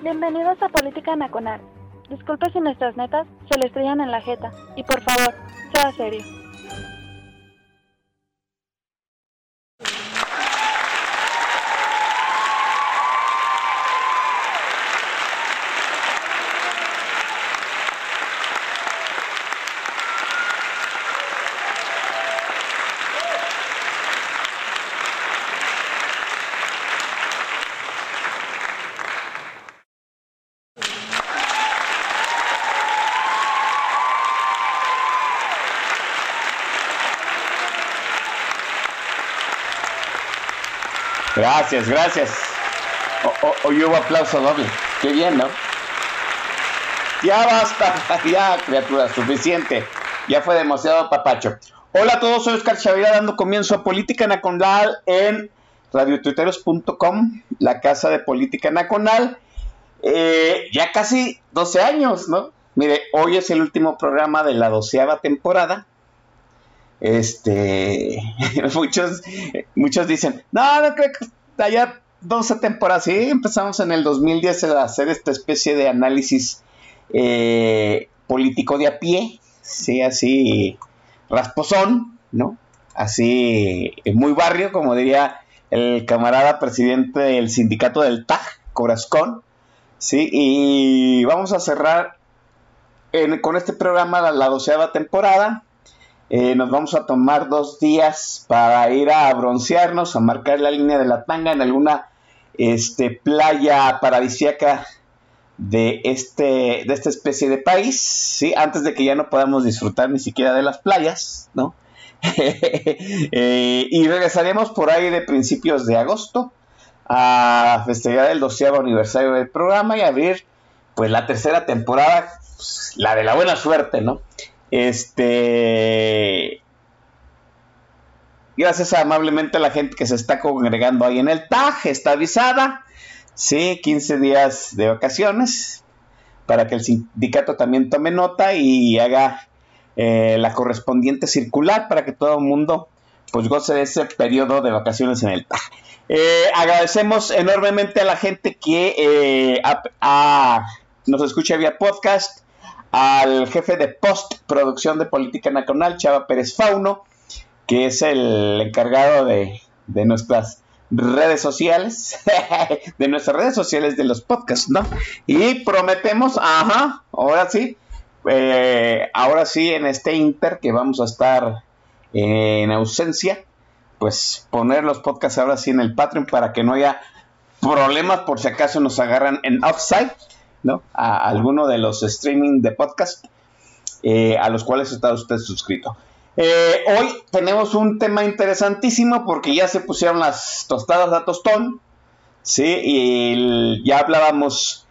Bienvenidos a Política Nacional. Disculpe si nuestras netas se le estrellan en la jeta. Y por favor, sea serio. Gracias, gracias. Hoy hubo aplauso doble. Qué bien, ¿no? Ya basta, ya, criatura, suficiente. Ya fue demasiado papacho. Hola a todos, soy Oscar Chavira dando comienzo a Política Nacional en radiotuiteros.com, la casa de Política Nacional. Eh, ya casi 12 años, ¿no? Mire, hoy es el último programa de la doceava temporada. Este, muchos, muchos dicen, no, no creo que haya 12 temporadas. Sí, empezamos en el 2010 a hacer esta especie de análisis eh, político de a pie, sí, así rasposón, ¿no? Así, muy barrio, como diría el camarada presidente del sindicato del TAG, Corazcón, sí, y vamos a cerrar con este programa la, la doceava temporada. Eh, nos vamos a tomar dos días para ir a broncearnos, a marcar la línea de la tanga en alguna este, playa paradisíaca de, este, esta especie de país, ¿sí? antes de que ya no podamos disfrutar ni siquiera de las playas, ¿no? Eh, y regresaremos por ahí de principios de agosto a festejar el doceavo aniversario del programa y abrir pues la tercera temporada, pues, la de la buena suerte, ¿no? Este. Gracias amablemente a la gente que se está congregando ahí en el TAG, está avisada. Sí, 15 días de vacaciones para que el sindicato también tome nota y haga eh, la correspondiente circular para que todo el mundo pues goce de ese periodo de vacaciones en el TAG. Eh, agradecemos enormemente a la gente que eh, nos escucha vía podcast al jefe de postproducción de Política Nacional, Chava Pérez Fauno, que es el encargado de, nuestras redes sociales, de nuestras redes sociales de los podcasts, ¿no? Y prometemos, ajá, ahora sí, eh, ahora sí en este inter que vamos a estar en ausencia, pues poner los podcasts ahora sí en el Patreon para que no haya problemas por si acaso nos agarran en offside ¿no? A alguno de los streaming de podcast eh, a los cuales está usted suscrito. Eh, hoy tenemos un tema interesantísimo porque ya se pusieron las tostadas a tostón, ¿sí? Y ya hablábamos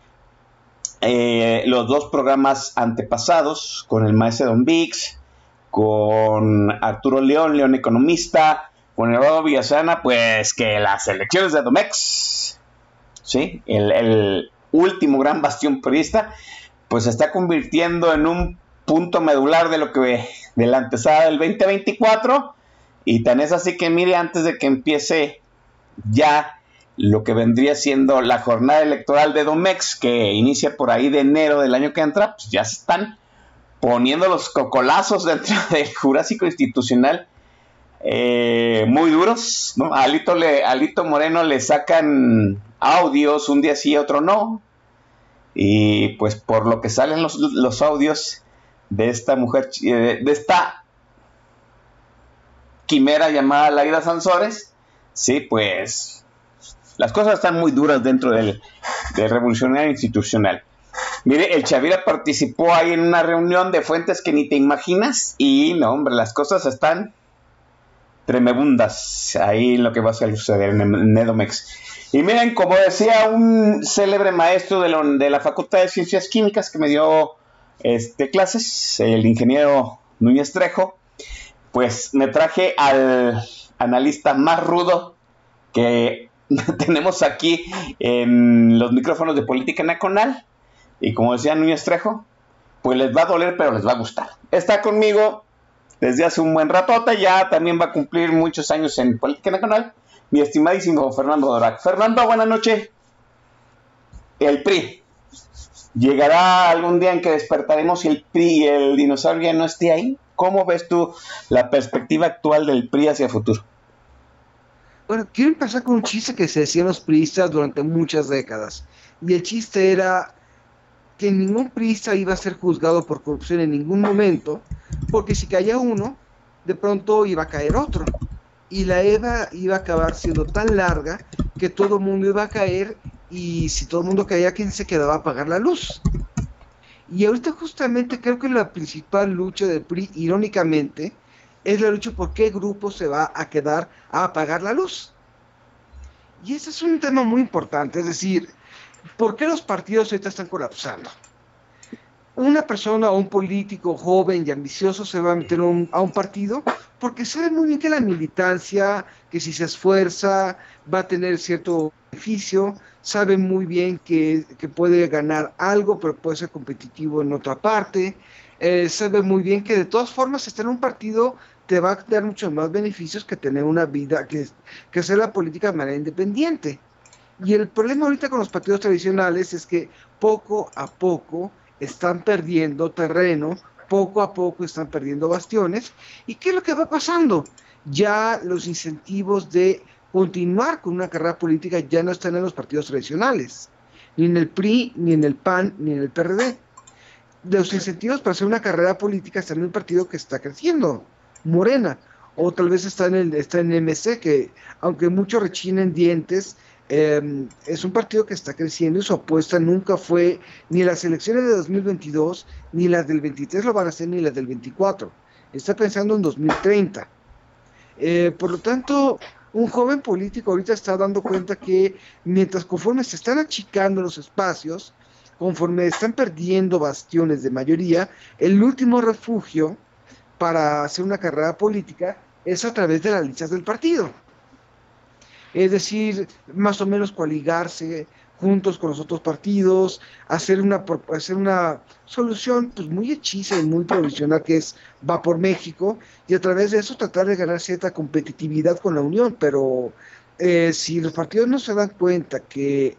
eh, los dos programas antepasados con el maestro Don Vix, con Arturo León, León Economista, con Eduardo Villasana, pues que las elecciones de Domex, ¿sí? el, último gran bastión periodista, pues se está convirtiendo en un punto medular de lo que de la antesada del 2024 y tan es así que mire antes de que empiece ya lo que vendría siendo la jornada electoral de Domex que inicia por ahí de enero del año que entra, pues ya están poniendo los cocolazos dentro del Jurásico Institucional eh, muy duros. Alito, Alito Moreno le sacan audios, un día sí, otro no. Y pues por lo que salen los, audios de esta mujer, eh, de esta quimera llamada Laida Sansores, sí, pues las cosas están muy duras dentro del, del revolucionario institucional. Mire, el Chavira participó ahí en una reunión de fuentes que ni te imaginas y no, hombre, las cosas están tremebundas ahí en lo que va a suceder en Nedomex. Y miren, como decía un célebre maestro de la, Facultad de Ciencias Químicas que me dio este, clases, el ingeniero Núñez Trejo, pues me traje al analista más rudo que tenemos aquí en los micrófonos de Política Nacional. Y como decía Núñez Trejo, pues les va a doler, pero les va a gustar. Está conmigo desde hace un buen ratote, ya también va a cumplir muchos años en Política Nacional, mi estimadísimo Fernando Dorac. Fernando, buenas noches. El PRI. ¿Llegará algún día en que despertaremos y el PRI y el dinosaurio ya no esté ahí? ¿Cómo ves tú la perspectiva actual del PRI hacia el futuro? Bueno, quiero empezar con un chiste que se decían los priistas durante muchas décadas. Y el chiste era que ningún priista iba a ser juzgado por corrupción en ningún momento, porque si caía uno, de pronto iba a caer otro. Y la EVA iba a acabar siendo tan larga que todo el mundo iba a caer y si todo el mundo caía, ¿quién se quedaba a pagar la luz? Y ahorita justamente creo que la principal lucha del PRI, irónicamente, es la lucha por qué grupo se va a quedar a apagar la luz. Y ese es un tema muy importante, es decir, ¿por qué los partidos ahorita están colapsando? Una persona o un político joven y ambicioso se va a meter a un partido porque sabe muy bien que la militancia, que si se esfuerza, va a tener cierto beneficio, sabe muy bien que, puede ganar algo, pero puede ser competitivo en otra parte, eh, sabe muy bien que de todas formas estar en un partido te va a dar muchos más beneficios que tener una vida, que, que hacer la política de manera independiente. Y el problema ahorita con los partidos tradicionales es que poco a poco están perdiendo terreno, poco a poco están perdiendo bastiones. ¿Y qué es lo que va pasando? Ya los incentivos de continuar con una carrera política ya no están en los partidos tradicionales, ni en el PRI, ni en el PAN, ni en el PRD. Los incentivos para hacer una carrera política están en un partido que está creciendo, Morena, o tal vez está en el está en MC, que aunque muchos rechinen dientes, em, es un partido que está creciendo y su apuesta nunca fue ni las elecciones de 2022, ni las del 23 lo van a hacer, ni las del 24. Está pensando en 2030. Eh, por lo tanto, un joven político ahorita está dando cuenta que mientras conforme se están achicando los espacios, conforme están perdiendo bastiones de mayoría, el último refugio para hacer una carrera política es a través de las listas del partido. Es decir, más o menos coaligarse juntos con los otros partidos, hacer una, hacer una solución pues, muy hechiza y muy provisional que es va por México y a través de eso tratar de ganar cierta competitividad con la Unión. Pero eh, si los partidos no se dan cuenta que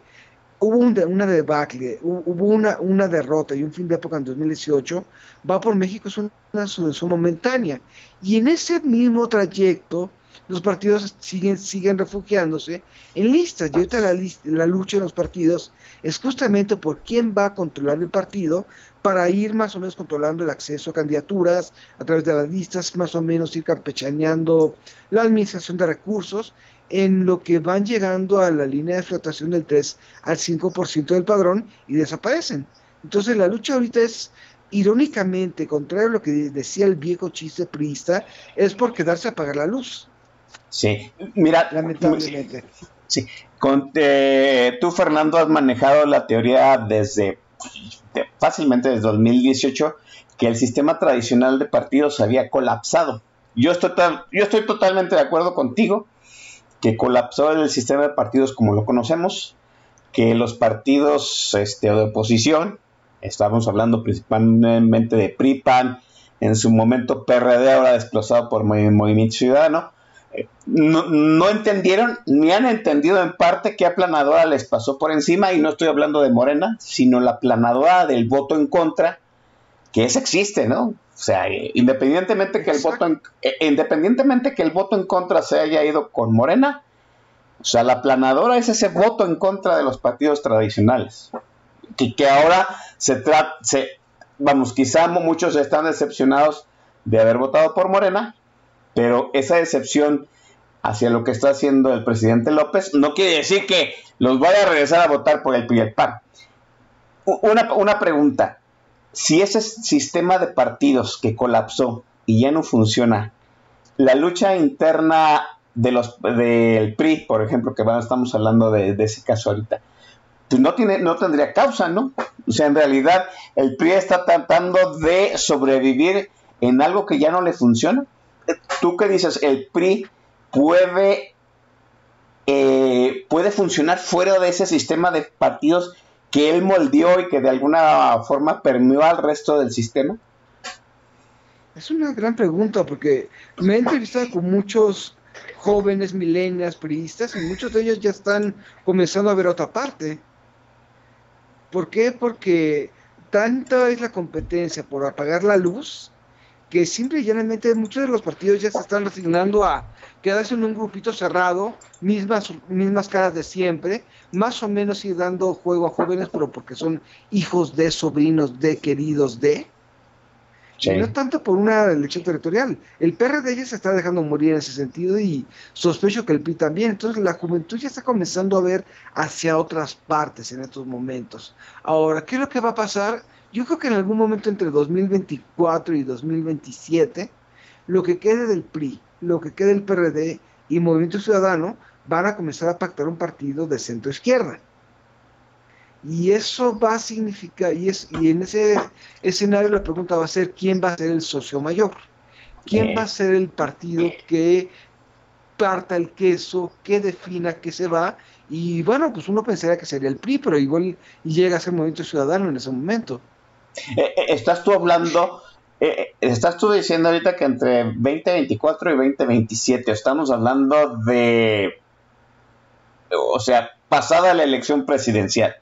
hubo una debacle, hubo una, una derrota y un fin de época en 2018, va por México es una solución momentánea. Y en ese mismo trayecto, los partidos siguen, siguen refugiándose en listas. Y ahorita la, la lucha en los partidos es justamente por quién va a controlar el partido para ir más o menos controlando el acceso a candidaturas a través de las listas, más o menos ir campechaneando la administración de recursos en lo que van llegando a la línea de flotación del 3 al 5% del padrón y desaparecen. Entonces la lucha ahorita es, irónicamente, contrario a lo que decía el viejo chiste priista, es por quedarse a apagar la luz. Sí, mira, lamentablemente. Sí, Con, eh, tú Fernando has manejado la teoría desde fácilmente desde 2018 que el sistema tradicional de partidos había colapsado. Yo estoy, yo estoy totalmente de acuerdo contigo que colapsó el sistema de partidos como lo conocemos, que los partidos este, de oposición, estamos hablando principalmente de PRIPAN, en su momento PRD, ahora desplazado por Movimiento Ciudadano, eh, no, entendieron ni han entendido en parte qué aplanadora les pasó por encima, y no estoy hablando de Morena, sino la aplanadora del voto en contra, que esa existe, ¿no? O sea, independientemente que el voto en, eh, independientemente que el voto en contra se haya ido con Morena, o sea, la planadora es ese voto en contra de los partidos tradicionales. Y que ahora se trata, vamos, quizá muchos están decepcionados de haber votado por Morena, pero esa decepción hacia lo que está haciendo el presidente López no quiere decir que los vaya a regresar a votar por el PRI PAN. Una, pregunta, si ese sistema de partidos que colapsó y ya no funciona, la lucha interna de los del PRI, por ejemplo, que bueno, estamos hablando de, de ese caso ahorita, pues no, tiene, no tendría causa, ¿no? O sea, en realidad el PRI está tratando de sobrevivir en algo que ya no le funciona. ¿Tú qué dices? El PRI puede, eh, puede funcionar fuera de ese sistema de partidos que él moldeó y que de alguna forma permeó al resto del sistema. Es una gran pregunta porque me he entrevistado con muchos jóvenes milenias priistas y muchos de ellos ya están comenzando a ver otra parte. ¿Por qué? Porque tanta es la competencia por apagar la luz que simple y llanamente muchos de los partidos ya se están resignando a quedarse en un grupito cerrado, mismas, mismas caras de siempre, más o menos ir dando juego a jóvenes, pero porque son hijos de, sobrinos de, queridos de. Sí. No tanto por una elección territorial. El PRD ya se está dejando morir en ese sentido y sospecho que el PRI también. Entonces la juventud ya está comenzando a ver hacia otras partes en estos momentos. Ahora, ¿qué es lo que va a pasar? Yo creo que en algún momento entre 2024 y 2027, lo que quede del PRI, lo que quede del PRD y Movimiento Ciudadano van a comenzar a pactar un partido de centro izquierda. Y eso va a significar, y, es, y en ese escenario la pregunta va a ser, ¿quién va a ser el socio mayor? ¿Quién va a ser el partido que parta el queso, que defina qué se va? Y bueno, pues uno pensaría que sería el PRI, pero igual llega a ser Movimiento Ciudadano en ese momento. Eh, eh, estás tú hablando, eh, estás tú diciendo ahorita que entre 2024 y 2027 estamos hablando de, o sea, pasada la elección presidencial.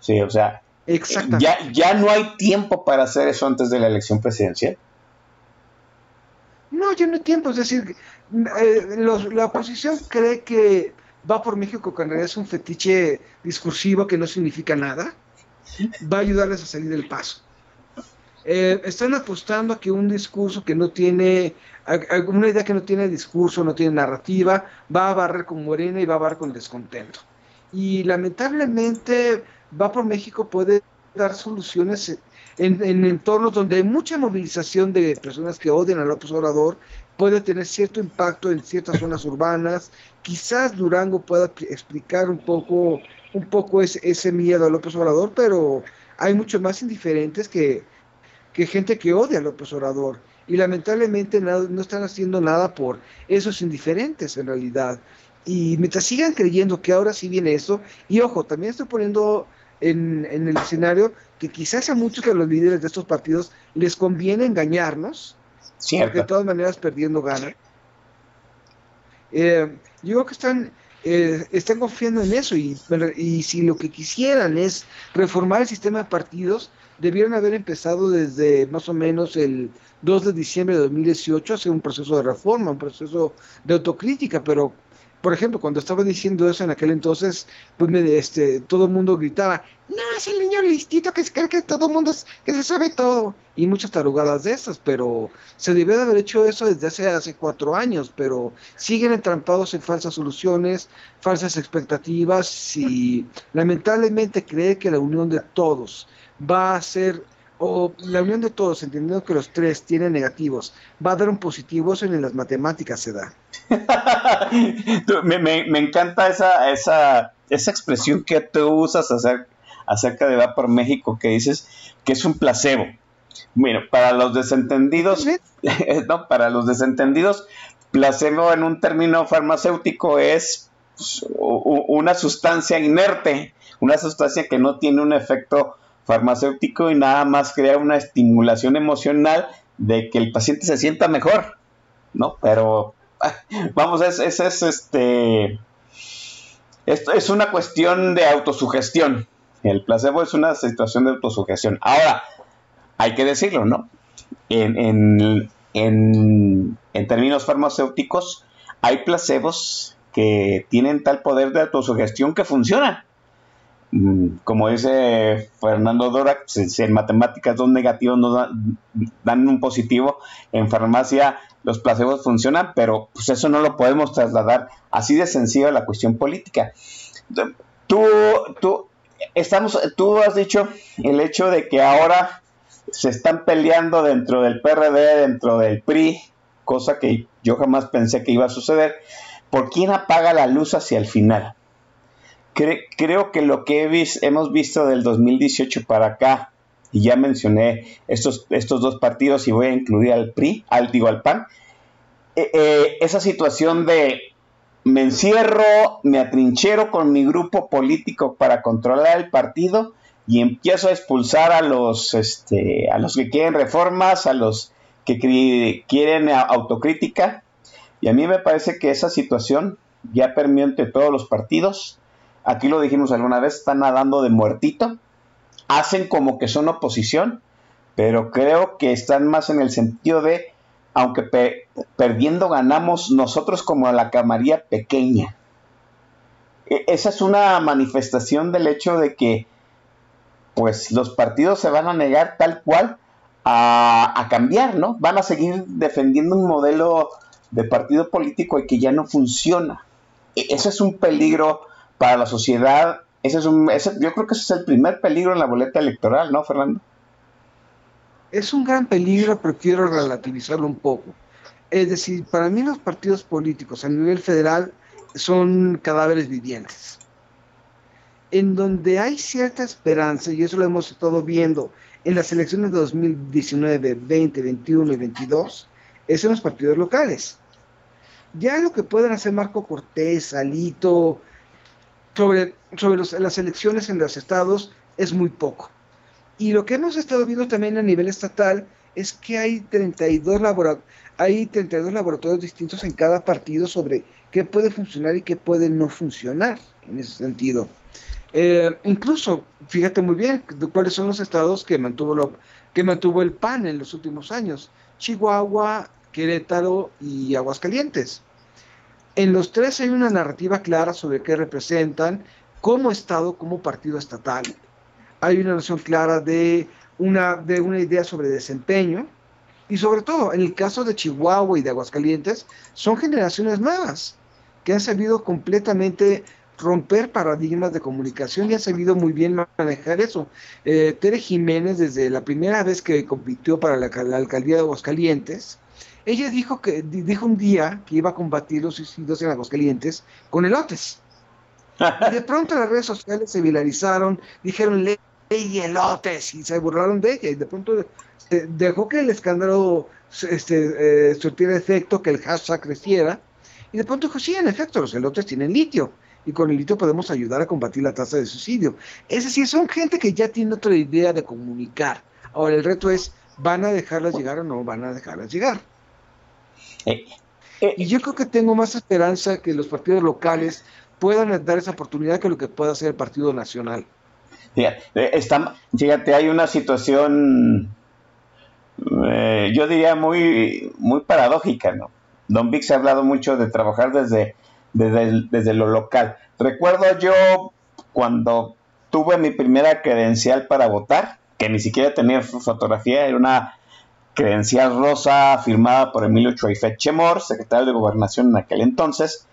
Sí, o sea, ya, ya no hay tiempo para hacer eso antes de la elección presidencial. No, ya no hay tiempo, es decir, los, la oposición cree que va por México realidad es un fetiche discursivo que no significa nada, va a ayudarles a salir del paso. Eh, están apostando a que un discurso que no tiene, una idea que no tiene discurso, no tiene narrativa, va a barrer con Morena y va a barrer con descontento. Y lamentablemente va por México puede dar soluciones en, en, entornos donde hay mucha movilización de personas que odian a López Obrador, puede tener cierto impacto en ciertas zonas urbanas. Quizás Durango pueda explicar un poco, un poco ese, ese miedo a López Obrador, pero hay mucho más indiferentes que, que gente que odia a López Obrador. Y lamentablemente no, no están haciendo nada por esos indiferentes en realidad. Y mientras sigan creyendo que ahora sí viene eso, y ojo, también estoy poniendo en, en, el escenario que quizás a muchos de los líderes de estos partidos les conviene engañarnos, Cierto. porque de todas maneras perdiendo gana. Eh, yo creo que están, eh, están confiando en eso y, y si lo que quisieran es reformar el sistema de partidos, debieron haber empezado desde más o menos el 2 de diciembre de 2018 a hacer un proceso de reforma, un proceso de autocrítica, pero por ejemplo, cuando estaba diciendo eso en aquel entonces, pues me, este, todo el mundo gritaba, no, es el niño listito que se cree que todo el mundo, que se sabe todo, y muchas tarugadas de esas, pero se debió de haber hecho eso desde hace, hace cuatro años, pero siguen entrampados en falsas soluciones, falsas expectativas, y lamentablemente cree que la unión de todos va a ser o la unión de todos, entendiendo que los tres tienen negativos, va a dar un positivo, eso en las matemáticas se da. me, me, me, encanta esa, esa, esa expresión que tú usas acerca, acerca de Va por México, que dices que es un placebo. Bueno, para los desentendidos, no, para los desentendidos, placebo en un término farmacéutico es pues, una sustancia inerte, una sustancia que no tiene un efecto farmacéutico y nada más crea una estimulación emocional de que el paciente se sienta mejor, ¿no? Pero vamos, es, es, es este esto es una cuestión de autosugestión. El placebo es una situación de autosugestión. Ahora, hay que decirlo, ¿no? En, en, en, en términos farmacéuticos, hay placebos que tienen tal poder de autosugestión que funcionan como dice Fernando Dora, si en matemáticas dos negativos dan, un positivo, en farmacia los placebos funcionan, pero pues eso no lo podemos trasladar así de sencillo a la cuestión política. Tú, tú, estamos, tú has dicho el hecho de que ahora se están peleando dentro del PRD, dentro del PRI, cosa que yo jamás pensé que iba a suceder, por quién apaga la luz hacia el final. Creo que lo que hemos visto del 2018 para acá, y ya mencioné estos, dos partidos y voy a incluir al PRI, al digo al PAN, eh, eh, esa situación de me encierro, me atrinchero con mi grupo político para controlar el partido y empiezo a expulsar a los, este, que quieren reformas, a los que quieren autocrítica. Y a mí me parece que esa situación ya permeó entre todos los partidos. Aquí lo dijimos alguna vez, están nadando de muertito. Hacen como que son oposición, pero creo que están más en el sentido de, aunque perdiendo ganamos nosotros como la camarilla pequeña. E esa es una manifestación del hecho de que pues los partidos se van a negar tal cual a, cambiar, ¿no? Van a seguir defendiendo un modelo de partido político y que ya no funciona. E, ese es un peligro para la sociedad. Ese es un, yo creo que ese es el primer peligro en la boleta electoral, ¿no, Fernando? Es un gran peligro, pero quiero relativizarlo un poco. Es decir, para mí los partidos políticos a nivel federal son cadáveres vivientes en donde hay cierta esperanza, y eso lo hemos estado viendo en las elecciones de 2019, 20, 21 y 22, es en los partidos locales. Ya lo que pueden hacer Marco Cortés, Alito, sobre, sobre las elecciones en los estados es muy poco. Y lo que hemos estado viendo también a nivel estatal es que hay 32, hay 32 laboratorios distintos en cada partido sobre qué puede funcionar y qué puede no funcionar en ese sentido. Eh, incluso, fíjate muy bien cuáles son los estados que mantuvo, lo, que mantuvo el PAN en los últimos años. Chihuahua, Querétaro y Aguascalientes. En los tres hay una narrativa clara sobre qué representan como Estado, como partido estatal. Hay una noción clara de una, de una idea sobre desempeño. Y sobre todo, en el caso de Chihuahua y de Aguascalientes, son generaciones nuevas que han sabido completamente romper paradigmas de comunicación y ha sabido muy bien manejar eso. Eh, Tere Jiménez, desde la primera vez que compitió para la, alcaldía de Aguascalientes, ella dijo que dijo un día que iba a combatir los suicidios en Aguascalientes con elotes. Y de pronto las redes sociales se viralizaron, dijeron ley y elotes y se burlaron de ella y de pronto dejó que el escándalo este, eh, surtiera efecto, que el hashtag creciera y de pronto dijo, sí, en efecto, los elotes tienen litio y con el litio podemos ayudar a combatir la tasa de suicidio. Es decir, son gente que ya tiene otra idea de comunicar. Ahora el reto es, ¿van a dejarlas llegar o no van a dejarlas llegar? Eh, eh, y yo creo que tengo más esperanza que los partidos locales puedan dar esa oportunidad que lo que pueda hacer el Partido Nacional. Fíjate, eh, fíjate hay una situación, yo diría muy, muy paradójica, ¿no? Don Vic se ha hablado mucho de trabajar desde desde, lo local. Recuerdo yo cuando tuve mi primera credencial para votar, que ni siquiera tenía fotografía, era una credencial rosa firmada por Emilio Chuaifet Chemor, secretario de Gobernación en aquel entonces,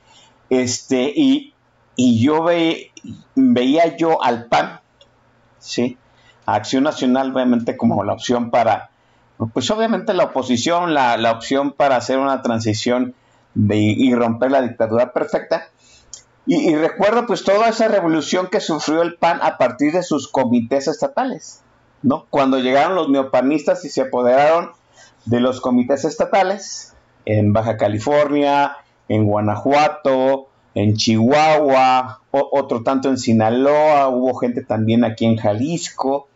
este, y, yo veía yo al PAN, ¿sí? A Acción Nacional obviamente como la opción para, pues obviamente la oposición, la, la opción para hacer una transición y romper la dictadura perfecta. Y, recuerdo pues toda esa revolución que sufrió el PAN a partir de sus comités estatales, ¿no? Cuando llegaron los neopanistas y se apoderaron de los comités estatales en Baja California, en Guanajuato, en Chihuahua, otro tanto en Sinaloa, hubo gente también aquí en Jalisco,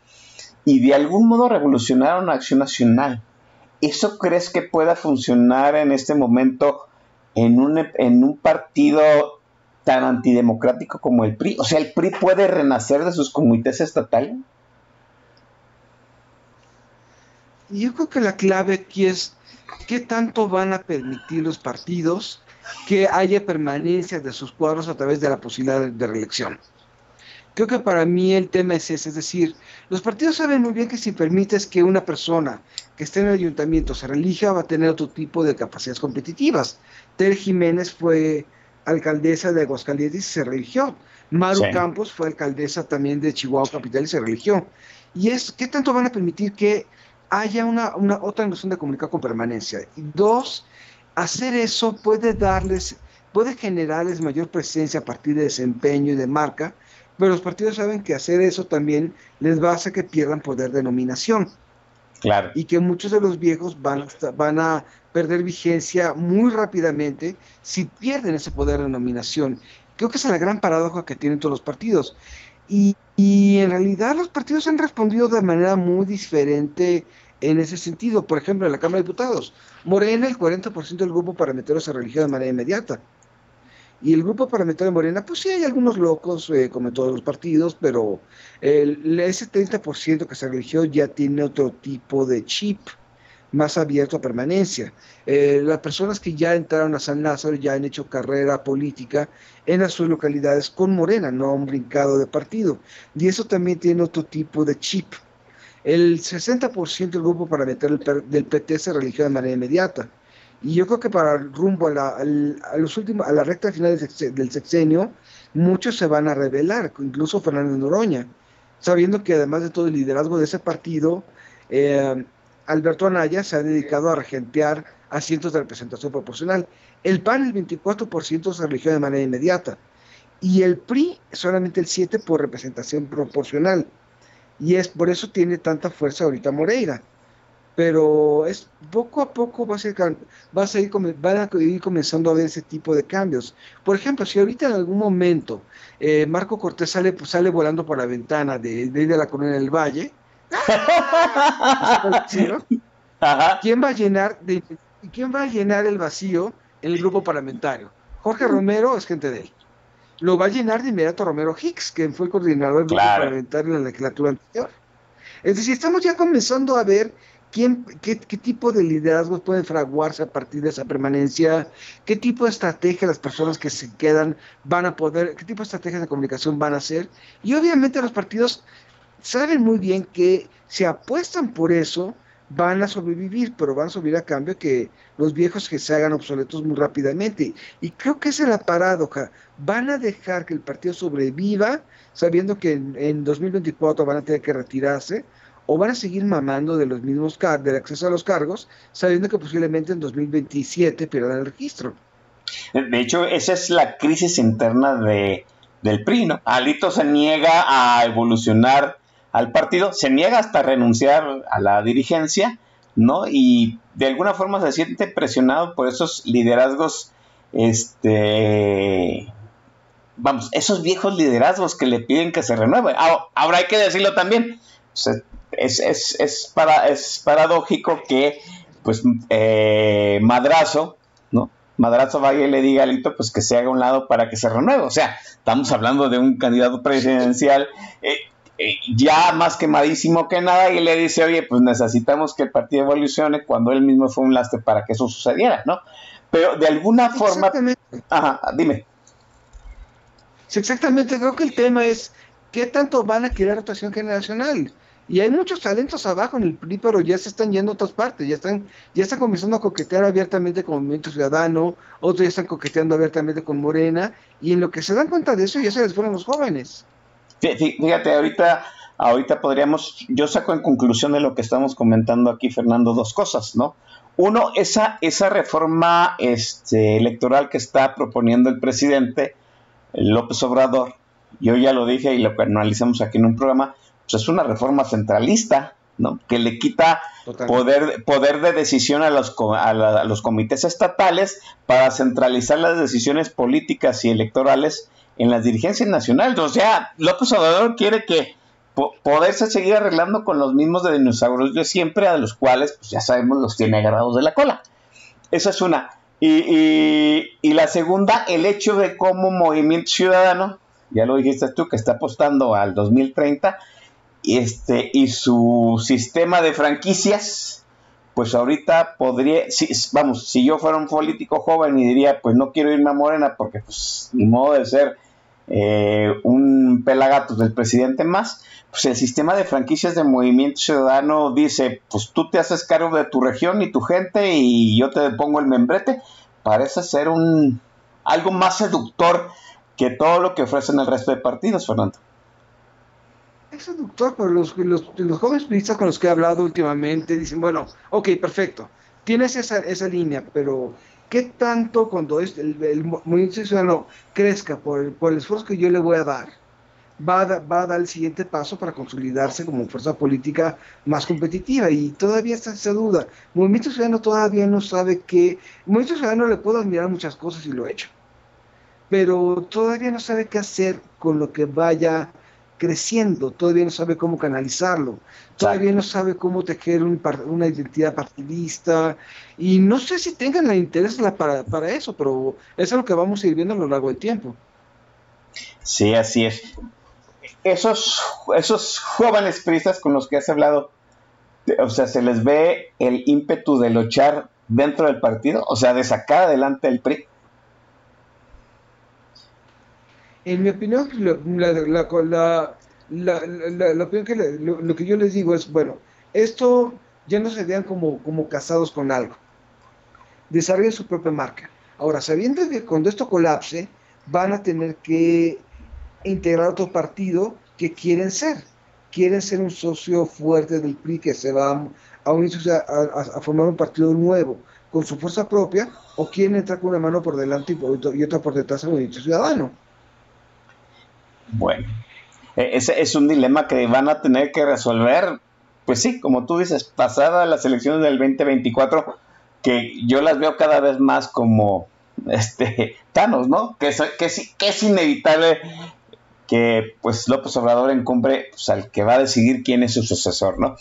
y de algún modo revolucionaron la acción nacional. ¿Eso crees que pueda funcionar en este momento en un, en un partido tan antidemocrático como el PRI? O sea, ¿el PRI puede renacer de sus comités estatales? Yo creo que la clave aquí es qué tanto van a permitir los partidos que haya permanencia de sus cuadros a través de la posibilidad de reelección. Creo que para mí el tema es ese, es decir, los partidos saben muy bien que si permites que una persona que esté en el ayuntamiento se relija, va a tener otro tipo de capacidades competitivas. Ter Jiménez fue alcaldesa de Aguascalientes y se religió. Maru Campos fue alcaldesa también de Chihuahua Capital y se religió. Y es, ¿qué tanto van a permitir que haya una, otra noción de comunicar con permanencia? Y dos, hacer eso puede darles puede generarles mayor presencia a partir de desempeño y de marca, pero los partidos saben que hacer eso también les va a hacer que pierdan poder de nominación. Claro. Y que muchos de los viejos van a, van a perder vigencia muy rápidamente si pierden ese poder de nominación. Creo que esa es la gran paradoja que tienen todos los partidos. Y, y en realidad los partidos han respondido de manera muy diferente en ese sentido. Por ejemplo, en la Cámara de Diputados, Morena, el 40% del grupo parlamentario se religió de manera inmediata. Y el grupo parlamentario de Morena, pues sí hay algunos locos, eh, como en todos los partidos, pero el, ese 30% que se religió ya tiene otro tipo de chip más abierto a permanencia. Eh, las personas que ya entraron a San Lázaro ya han hecho carrera política en sus localidades con Morena, no han brincado de partido. Y eso también tiene otro tipo de chip. El 60% del grupo parlamentario del PT se religió de manera inmediata. Y yo creo que para rumbo a la, a los últimos, a la recta final del sexenio, muchos se van a rebelar, incluso Fernando Noroña, sabiendo que además de todo el liderazgo de ese partido, eh, Alberto Anaya se ha dedicado a regentear asientos de representación proporcional. El PAN, el 24%, se religió de manera inmediata. Y el PRI, solamente el 7% por representación proporcional. Y es por eso tiene tanta fuerza ahorita Moreira pero es poco a poco va a, ser, va a seguir, van a ir comenzando a ver ese tipo de cambios. Por ejemplo, si ahorita en algún momento eh, Marco Cortés sale, pues, sale volando por la ventana de, de, de la Colonia del Valle, ¿quién va a llenar de, quién va a llenar el vacío en el grupo parlamentario? Jorge Romero es gente de él. Lo va a llenar de inmediato Romero Hicks, que fue el coordinador del grupo parlamentario en la legislatura anterior. Es decir, estamos ya comenzando a ver ¿Quién, qué, tipo de liderazgos pueden fraguarse a partir de esa permanencia? ¿Qué tipo de estrategia las personas que se quedan van a poder, qué tipo de estrategias de comunicación van a hacer? Y obviamente los partidos saben muy bien que si apuestan por eso, van a sobrevivir, pero van a sobrevivir a cambio que los viejos que se hagan obsoletos muy rápidamente. Y creo que esa es la paradoja. Van a dejar que el partido sobreviva, sabiendo que en, en 2024 van a tener que retirarse, o van a seguir mamando de los mismos del acceso a los cargos, sabiendo que posiblemente en 2027 pierdan el registro. De hecho, esa es la crisis interna de, del PRI, ¿no? Alito se niega a evolucionar al partido, se niega hasta renunciar a la dirigencia, ¿no? Y de alguna forma se siente presionado por esos liderazgos, este, vamos, esos viejos liderazgos que le piden que se renueve. Ahora hay que decirlo también, es, es, es, para, es paradójico que pues eh, Madrazo, ¿no? Madrazo vaya y le diga a Lito pues que se haga un lado para que se renueve. O sea, estamos hablando de un candidato presidencial eh, ya más quemadísimo que nada y le dice, oye, pues necesitamos que el partido evolucione cuando él mismo fue un lastre para que eso sucediera, ¿no? Pero de alguna forma... Ajá, dime. Sí, exactamente, creo que el tema es qué tanto van a querer rotación generacional. Y hay muchos talentos abajo en el PRI, pero ya se están yendo a otras partes, ya están, ya están comenzando a coquetear abiertamente con Movimiento Ciudadano, otros ya están coqueteando abiertamente con Morena, y en lo que se dan cuenta de eso ya se les fueron los jóvenes. Fíjate, ahorita, ahorita podríamos, yo saco en conclusión de lo que estamos comentando aquí, Fernando, dos cosas, ¿no? Uno, esa, esa reforma este, electoral que está proponiendo el presidente López Obrador, yo ya lo dije y lo analizamos aquí en un programa, pues es una reforma centralista, ¿no? Que le quita poder, poder de decisión a los, a, los comités estatales para centralizar las decisiones políticas y electorales en las dirigencias nacionales. O sea, López Obrador quiere que poderse seguir arreglando con los mismos de dinosaurios de siempre, a los cuales, pues ya sabemos, los tiene agarrados de la cola. Esa es una. Y, y, la segunda, el hecho de cómo Movimiento Ciudadano, ya lo dijiste tú, que está apostando al 2030, este, y su sistema de franquicias, pues ahorita podría, si, vamos, si yo fuera un político joven y diría, pues no quiero irme a Morena porque pues ni modo de ser eh, un pelagato del presidente más, pues el sistema de franquicias de Movimiento Ciudadano dice, pues tú te haces cargo de tu región y tu gente y yo te pongo el membrete, parece ser un algo más seductor que todo lo que ofrecen el resto de partidos, Fernando. Es seductor, pero los, los, los jóvenes periodistas con los que he hablado últimamente dicen, bueno, ok, perfecto, tienes esa, esa línea, pero ¿Qué tanto cuando es el, movimiento ciudadano crezca por el, esfuerzo que yo le voy a dar, va a, va a dar el siguiente paso para consolidarse como fuerza política más competitiva? Y todavía está esa duda. El movimiento ciudadano todavía no sabe que... El movimiento ciudadano le puedo admirar muchas cosas y lo he hecho, pero todavía no sabe qué hacer con lo que vaya creciendo, todavía no sabe cómo canalizarlo, todavía no sabe cómo tejer un una identidad partidista y no sé si tengan la interés para, para, eso, pero eso es lo que vamos a ir viendo a lo largo del tiempo. Sí, así es. Esos, esos jóvenes pristas con los que has hablado, o sea, se les ve el ímpetu de luchar dentro del partido, o sea, de sacar adelante el PRI. En mi opinión, que lo, que yo les digo es, bueno, esto ya no se vean como, casados con algo. Desarrollen su propia marca. Ahora, sabiendo que cuando esto colapse, van a tener que integrar otro partido que quieren ser. Quieren ser un socio fuerte del PRI que se va a, a, a formar un partido nuevo con su fuerza propia o quieren entrar con una mano por delante y, y otra por detrás al movimiento ciudadano. Bueno, e-, ese es un dilema que van a tener que resolver, pues sí, como tú dices, pasada las elecciones del 2024, que yo las veo cada vez más como este Thanos, ¿no? Que es, que que es inevitable que pues López Obrador encumbre pues, al que va a decidir quién es su sucesor, ¿no?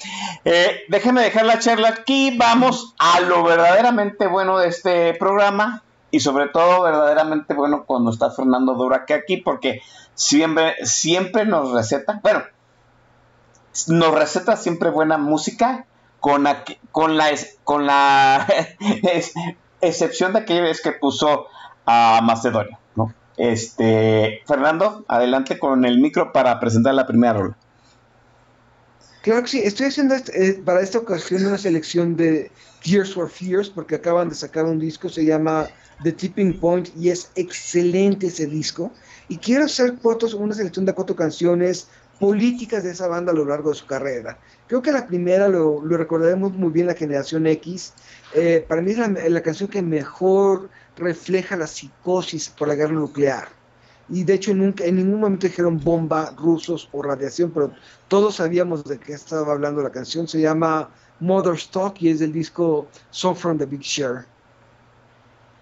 Eh, déjeme dejar la charla aquí, vamos a lo verdaderamente bueno de este programa y sobre todo verdaderamente bueno cuando está Fernando Duraque aquí porque siempre, siempre nos receta, bueno, nos receta siempre buena música con la, con la, excepción de aquella vez que puso a Macedonia, ¿no? Este, Fernando, adelante con el micro para presentar la primera rola. Claro que sí, estoy haciendo eh, para esta ocasión una selección de Tears for Fears porque acaban de sacar un disco, se llama The Tipping Point y es excelente ese disco. Y quiero hacer fotos, una selección de cuatro canciones políticas de esa banda a lo largo de su carrera. Creo que la primera lo, lo recordaremos muy bien, la generación X. Eh, para mí es la, canción que mejor refleja la psicosis por la guerra nuclear. Y de hecho nunca, en ningún momento dijeron bomba, rusos o radiación, pero todos sabíamos de qué estaba hablando la canción. Se llama Mother's Talk y es del disco Song from the Big Share.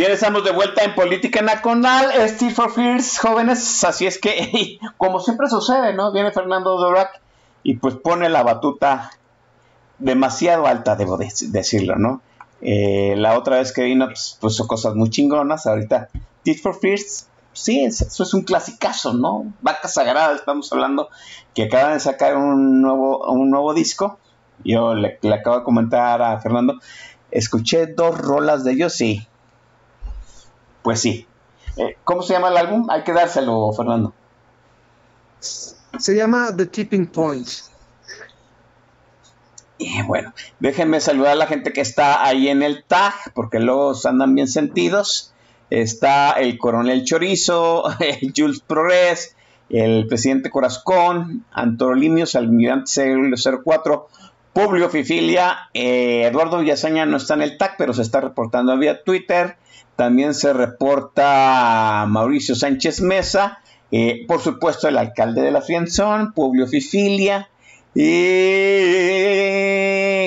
Bien, estamos de vuelta en Política Nacional, Steve for Fears, jóvenes, así es que, como siempre sucede, ¿no? Viene Fernando Dorak y pues pone la batuta demasiado alta, debo decirlo, ¿no? Eh, la otra vez que vino, pues puso cosas muy chingonas, ahorita Steve for Fears, sí, eso es un clasicazo, ¿no? Vaca Sagrada, estamos hablando que acaban de sacar un nuevo, un nuevo disco, yo le acabo de comentar a Fernando, escuché dos rolas de ellos, sí, pues sí. Eh, ¿Cómo se llama el álbum? Hay que dárselo, Fernando. Se llama The Tipping Point. Y bueno, déjenme saludar a la gente que está ahí en el tag, porque luego andan bien sentidos. Está el coronel Chorizo, el Jules Progres, el presidente Corazcón, Antorolimios, almirante 04, Publio Fifilia, eh, Eduardo Villasaña no está en el tag, pero se está reportando vía Twitter. También se reporta Mauricio Sánchez Mesa, eh, por supuesto el alcalde de la Fianzón, Publio Fifilia, y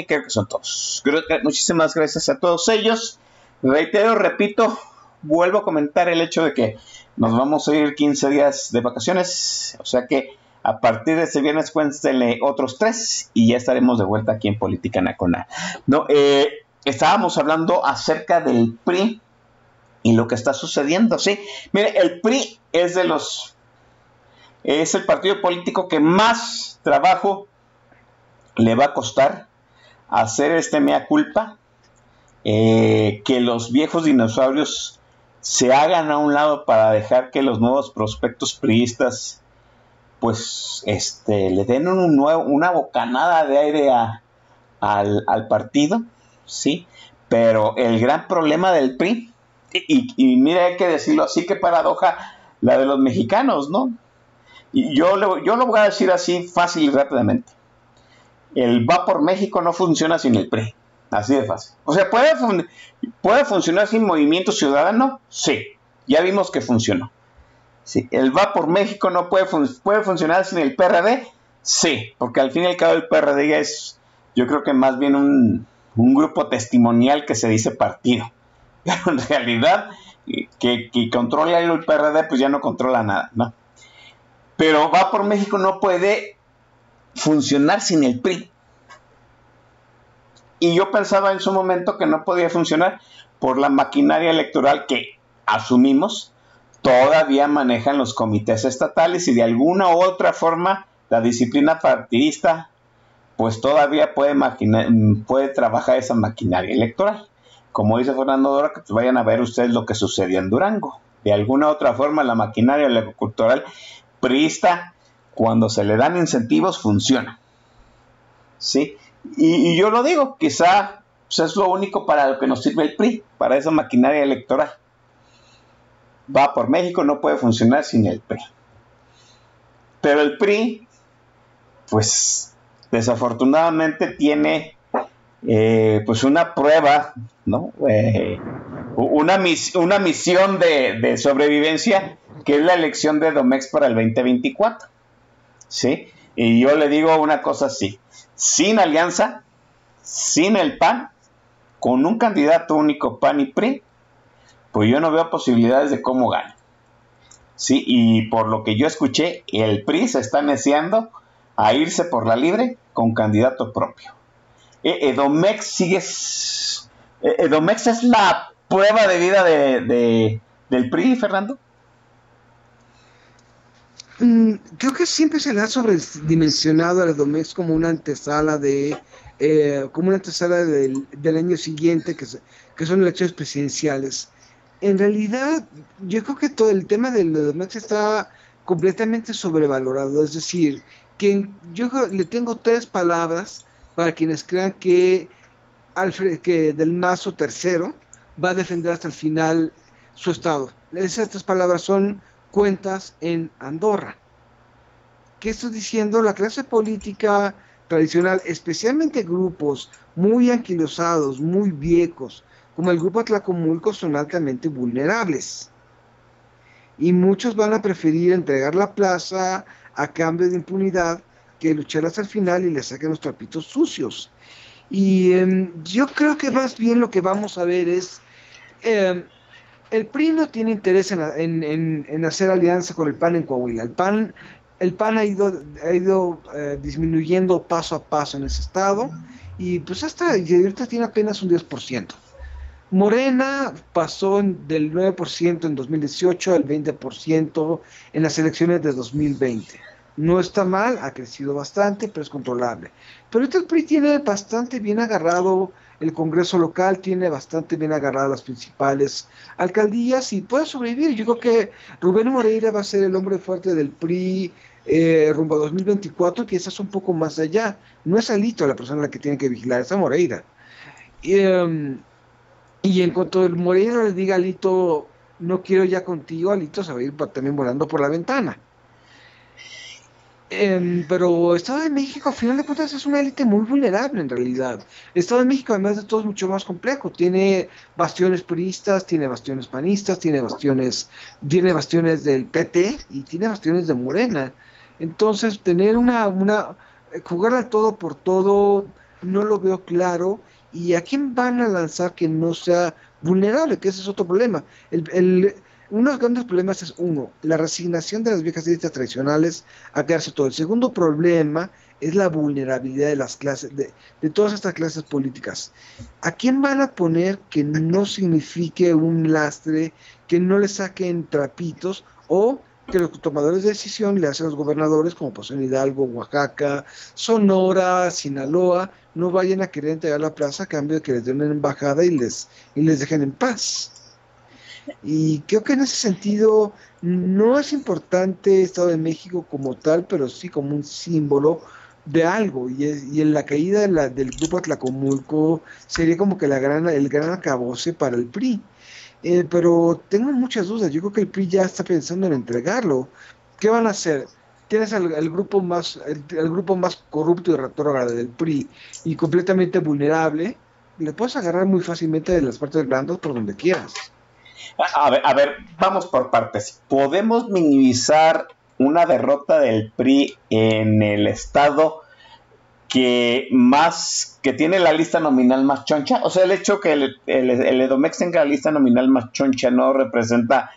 creo que son todos. Muchísimas gracias a todos ellos. Reitero, repito, vuelvo a comentar el hecho de que nos vamos a ir 15 días de vacaciones, o sea que a partir de este viernes cuéntenle otros tres y ya estaremos de vuelta aquí en Política Nacona. No, eh, estábamos hablando acerca del PRI y lo que está sucediendo, ¿sí? Mire, el PRI es de los... Es el partido político que más trabajo le va a costar hacer este mea culpa, eh, que los viejos dinosaurios se hagan a un lado para dejar que los nuevos prospectos priistas pues este le den un nuevo, una bocanada de aire al, al partido, ¿sí? Pero el gran problema del PRI y, mira, hay que decirlo así, que paradoja la de los mexicanos, ¿no? Y yo, yo lo voy a decir así fácil y rápidamente. El va por México no funciona sin el PRI. Así de fácil. O sea, ¿puede, ¿puede funcionar sin movimiento ciudadano? Sí. Ya vimos que funcionó. Sí. ¿El va por México no puede, funcionar sin el PRD? Sí. Porque al fin y al cabo el PRD es, yo creo que más bien un grupo testimonial que se dice partido. Pero en realidad, que, que controla el PRD, pues ya no controla nada, ¿no? Pero va por México no puede funcionar sin el PRI. Y yo pensaba en su momento que no podía funcionar por la maquinaria electoral que asumimos todavía manejan los comités estatales y de alguna u otra forma la disciplina partidista pues todavía puede, puede trabajar esa maquinaria electoral como dice Fernando Dora, que pues vayan a ver ustedes lo que sucedió en Durango. De alguna otra forma, la maquinaria electoral priista, cuando se le dan incentivos, funciona. ¿Sí? Y, yo lo digo, quizá pues, es lo único para lo que nos sirve el PRI, para esa maquinaria electoral. Va por México, no puede funcionar sin el PRI. Pero el PRI, pues desafortunadamente tiene eh, pues una prueba, ¿no? Eh, una, una misión de, sobrevivencia que es la elección de Domex para el 2024. ¿Sí? Y yo le digo una cosa así, sin alianza, sin el PAN, con un candidato único PAN y PRI, pues yo no veo posibilidades de cómo gane. Sí, y por lo que yo escuché, el PRI se está neciando a irse por la libre con candidato propio. E, Edomex sigue. E, Edomex es la prueba de vida de, del PRI, Fernando. Mm, creo que siempre se le ha sobredimensionado a Edomex como una antesala de. Eh, como una antesala del, año siguiente, que, que son elecciones presidenciales. En realidad, yo creo que todo el tema del Edomex está completamente sobrevalorado. Es decir, que yo le tengo tres palabras para quienes crean que, Del Mazo III va a defender hasta el final su estado. Esas palabras son cuentas en Andorra. ¿Qué estoy diciendo? La clase política tradicional, especialmente grupos muy anquilosados, muy viejos, como el grupo Atlacomulco, son altamente vulnerables. Y muchos van a preferir entregar la plaza a cambio de impunidad que luchar hasta el final y le saquen los trapitos sucios. Y em, yo creo que más bien lo que vamos a ver es em, el PRI no tiene interés en, hacer alianza con el PAN en Coahuila. El PAN, el PAN ha ido, ha ido eh, disminuyendo paso a paso en ese estado y pues hasta y ahorita tiene apenas un 10%. Morena pasó del 9% en 2018 al 20% en las elecciones de 2020. No está mal, ha crecido bastante, pero es controlable. Pero este PRI tiene bastante bien agarrado el Congreso local, tiene bastante bien agarradas las principales alcaldías y puede sobrevivir. Yo creo que Rubén Moreira va a ser el hombre fuerte del PRI eh, rumbo a 2024, quizás un poco más allá. No es Alito la persona la que tiene que vigilar, es a Moreira. Em, y en cuanto el Moreira le diga Alito, no quiero ya contigo, Alito se va a ir también volando por la ventana. Em, pero Estado de México, a final de cuentas, es una élite muy vulnerable en realidad. Estado de México, además de todo, es mucho más complejo. Tiene bastiones puristas, tiene bastiones panistas, tiene bastiones, tiene bastiones del PT y tiene bastiones de Morena. Entonces, tener una, una, jugar al todo por todo, no lo veo claro. ¿Y a quién van a lanzar que no sea vulnerable? Que ese es otro problema. el uno de los grandes problemas es, uno, la resignación de las viejas élites tradicionales a quedarse todo. El segundo problema es la vulnerabilidad de las clases, de, de, todas estas clases políticas. ¿A quién van a poner que no signifique un lastre, que no le saquen trapitos o que los tomadores de decisión le hacen a los gobernadores, como pasó en Hidalgo, Oaxaca, Sonora, Sinaloa, no vayan a querer entregar la plaza a cambio de que les den una embajada y les, y les dejen en paz? Y creo que en ese sentido no es importante Estado de México como tal, pero sí como un símbolo de algo. Y, en la caída del grupo Atlacomulco sería como que la gran, el gran acabose para el PRI. Eh, pero tengo muchas dudas. Yo creo que el PRI ya está pensando en entregarlo. ¿Qué van a hacer? Tienes el, grupo más el, grupo más corrupto y retrógrado del PRI y completamente vulnerable. Le puedes agarrar muy fácilmente de las partes blandas por donde quieras. A ver, vamos por partes. ¿Podemos minimizar una derrota del PRI en el estado que más que tiene la lista nominal más choncha? O sea, el hecho que el, el, Edomex tenga la lista nominal más choncha no representa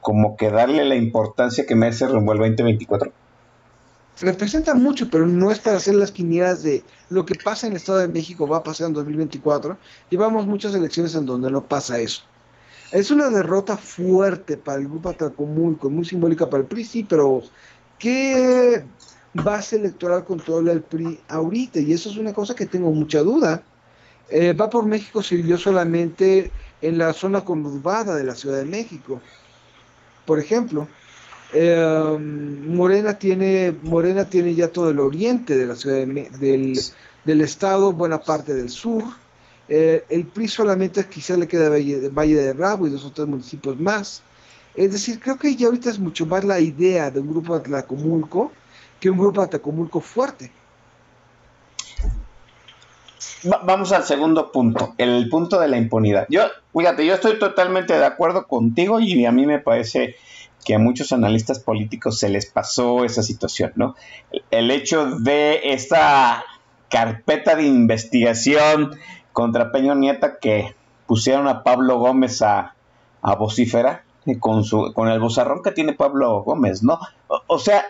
como que darle la importancia que merece rumbo el 2024. Representa mucho, pero no es para hacer las quinielas de lo que pasa en el Estado de México va a pasar en 2024. Llevamos muchas elecciones en donde no pasa eso. Es una derrota fuerte para el grupo Atlacomulco, muy simbólica para el PRI, sí, pero ¿qué base electoral controla el PRI ahorita? Y eso es una cosa que tengo mucha duda. Eh, va por México sirvió solamente en la zona conurbada de la Ciudad de México. Por ejemplo, eh, Morena, tiene, Morena tiene ya todo el oriente de la ciudad del, del estado, buena parte del sur eh, el PRI solamente quizá le queda Valle, Valle de Rabo y dos otros municipios más. Es decir, creo que ya ahorita es mucho más la idea de un grupo Atlacomulco que un grupo Atlacomulco fuerte. vamos al segundo punto, el punto de la impunidad. Yo, fíjate, yo estoy totalmente de acuerdo contigo y a mí me parece que a muchos analistas políticos se les pasó esa situación, ¿no? El hecho de esta carpeta de investigación contra Peño Nieta que pusieron a Pablo Gómez a, a vocífera con, su, con el bozarrón que tiene Pablo Gómez, ¿no? O, sea,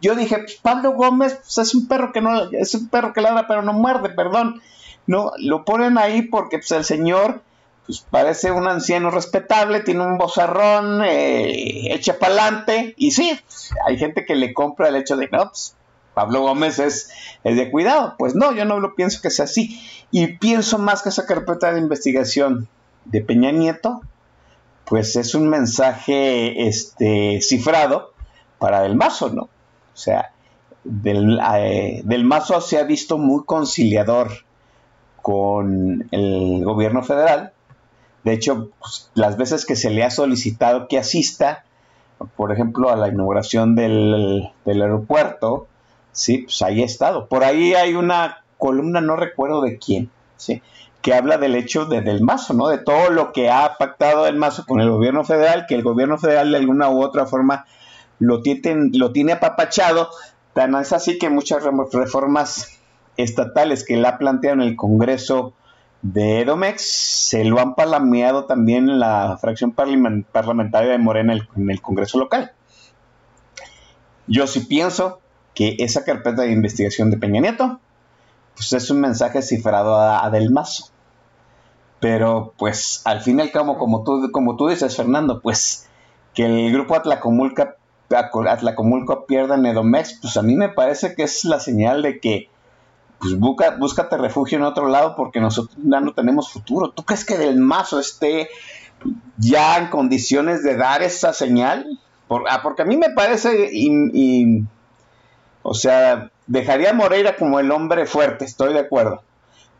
yo dije, pues, Pablo Gómez pues, es un perro que no, es un perro que ladra pero no muerde, perdón. No, lo ponen ahí porque pues, el señor pues parece un anciano respetable, tiene un bozarrón, eh, echa pa'lante, y sí, hay gente que le compra el hecho de, no, pues, Pablo Gómez es, de cuidado. Pues no, yo no lo pienso que sea así. Y pienso más que esa carpeta de investigación de Peña Nieto, pues es un mensaje este, cifrado para Del Mazo, ¿no? O sea, del, eh, del Mazo se ha visto muy conciliador con el gobierno federal. De hecho, pues, las veces que se le ha solicitado que asista, por ejemplo, a la inauguración del, del aeropuerto, Sí, pues ahí ha estado. Por ahí hay una columna, no recuerdo de quién, ¿sí? que habla del hecho de, del mazo, ¿no? De todo lo que ha pactado el mazo con el gobierno federal, que el gobierno federal de alguna u otra forma lo tiene, lo tiene apapachado. Tan es así que muchas reformas estatales que la planteado en el Congreso de Edomex se lo han palameado también la fracción parlamentaria de Morena en el Congreso local. Yo sí pienso que esa carpeta de investigación de Peña Nieto pues es un mensaje cifrado a, Del Mazo. Pero pues al fin y al cabo, como tú, como tú dices, Fernando, pues que el grupo Atlacomulca, Atlacomulco pierda en Edomex, pues a mí me parece que es la señal de que pues busca, búscate refugio en otro lado porque nosotros ya no tenemos futuro. ¿Tú crees que Del Mazo esté ya en condiciones de dar esa señal? Ah, porque a mí me parece, o sea, dejaría a Moreira como el hombre fuerte, estoy de acuerdo.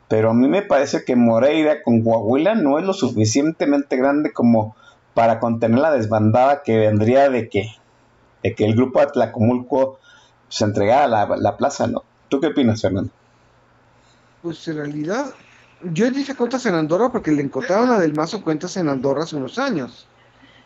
Pero a mí me parece que Moreira con Coahuila no es lo suficientemente grande como para contener la desbandada que vendría de que, de que el grupo Atlacomulco se entregara la, la plaza, ¿no? ¿Tú qué opinas, Fernando? Pues en realidad, yo dije cuentas en Andorra porque le encontraron a Del Mazo cuentas en Andorra hace unos años.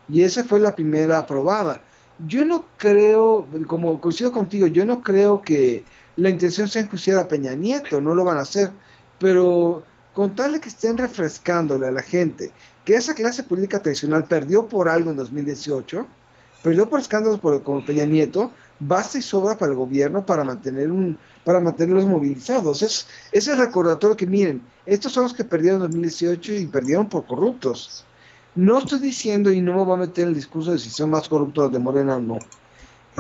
Y esa fue la primera aprobada. Yo no creo, como coincido contigo, yo no creo que la intención sea enjuiciar a Peña Nieto, no lo van a hacer. Pero con tal que estén refrescándole a la gente que esa clase política tradicional perdió por algo en 2018, perdió por escándalos por, como Peña Nieto, basta y sobra para el gobierno para mantener un para mantenerlos movilizados. Es, es el recordatorio que miren, estos son los que perdieron en 2018 y perdieron por corruptos. No estoy diciendo, y no me voy a meter en el discurso de si son más corruptos de Morena o no.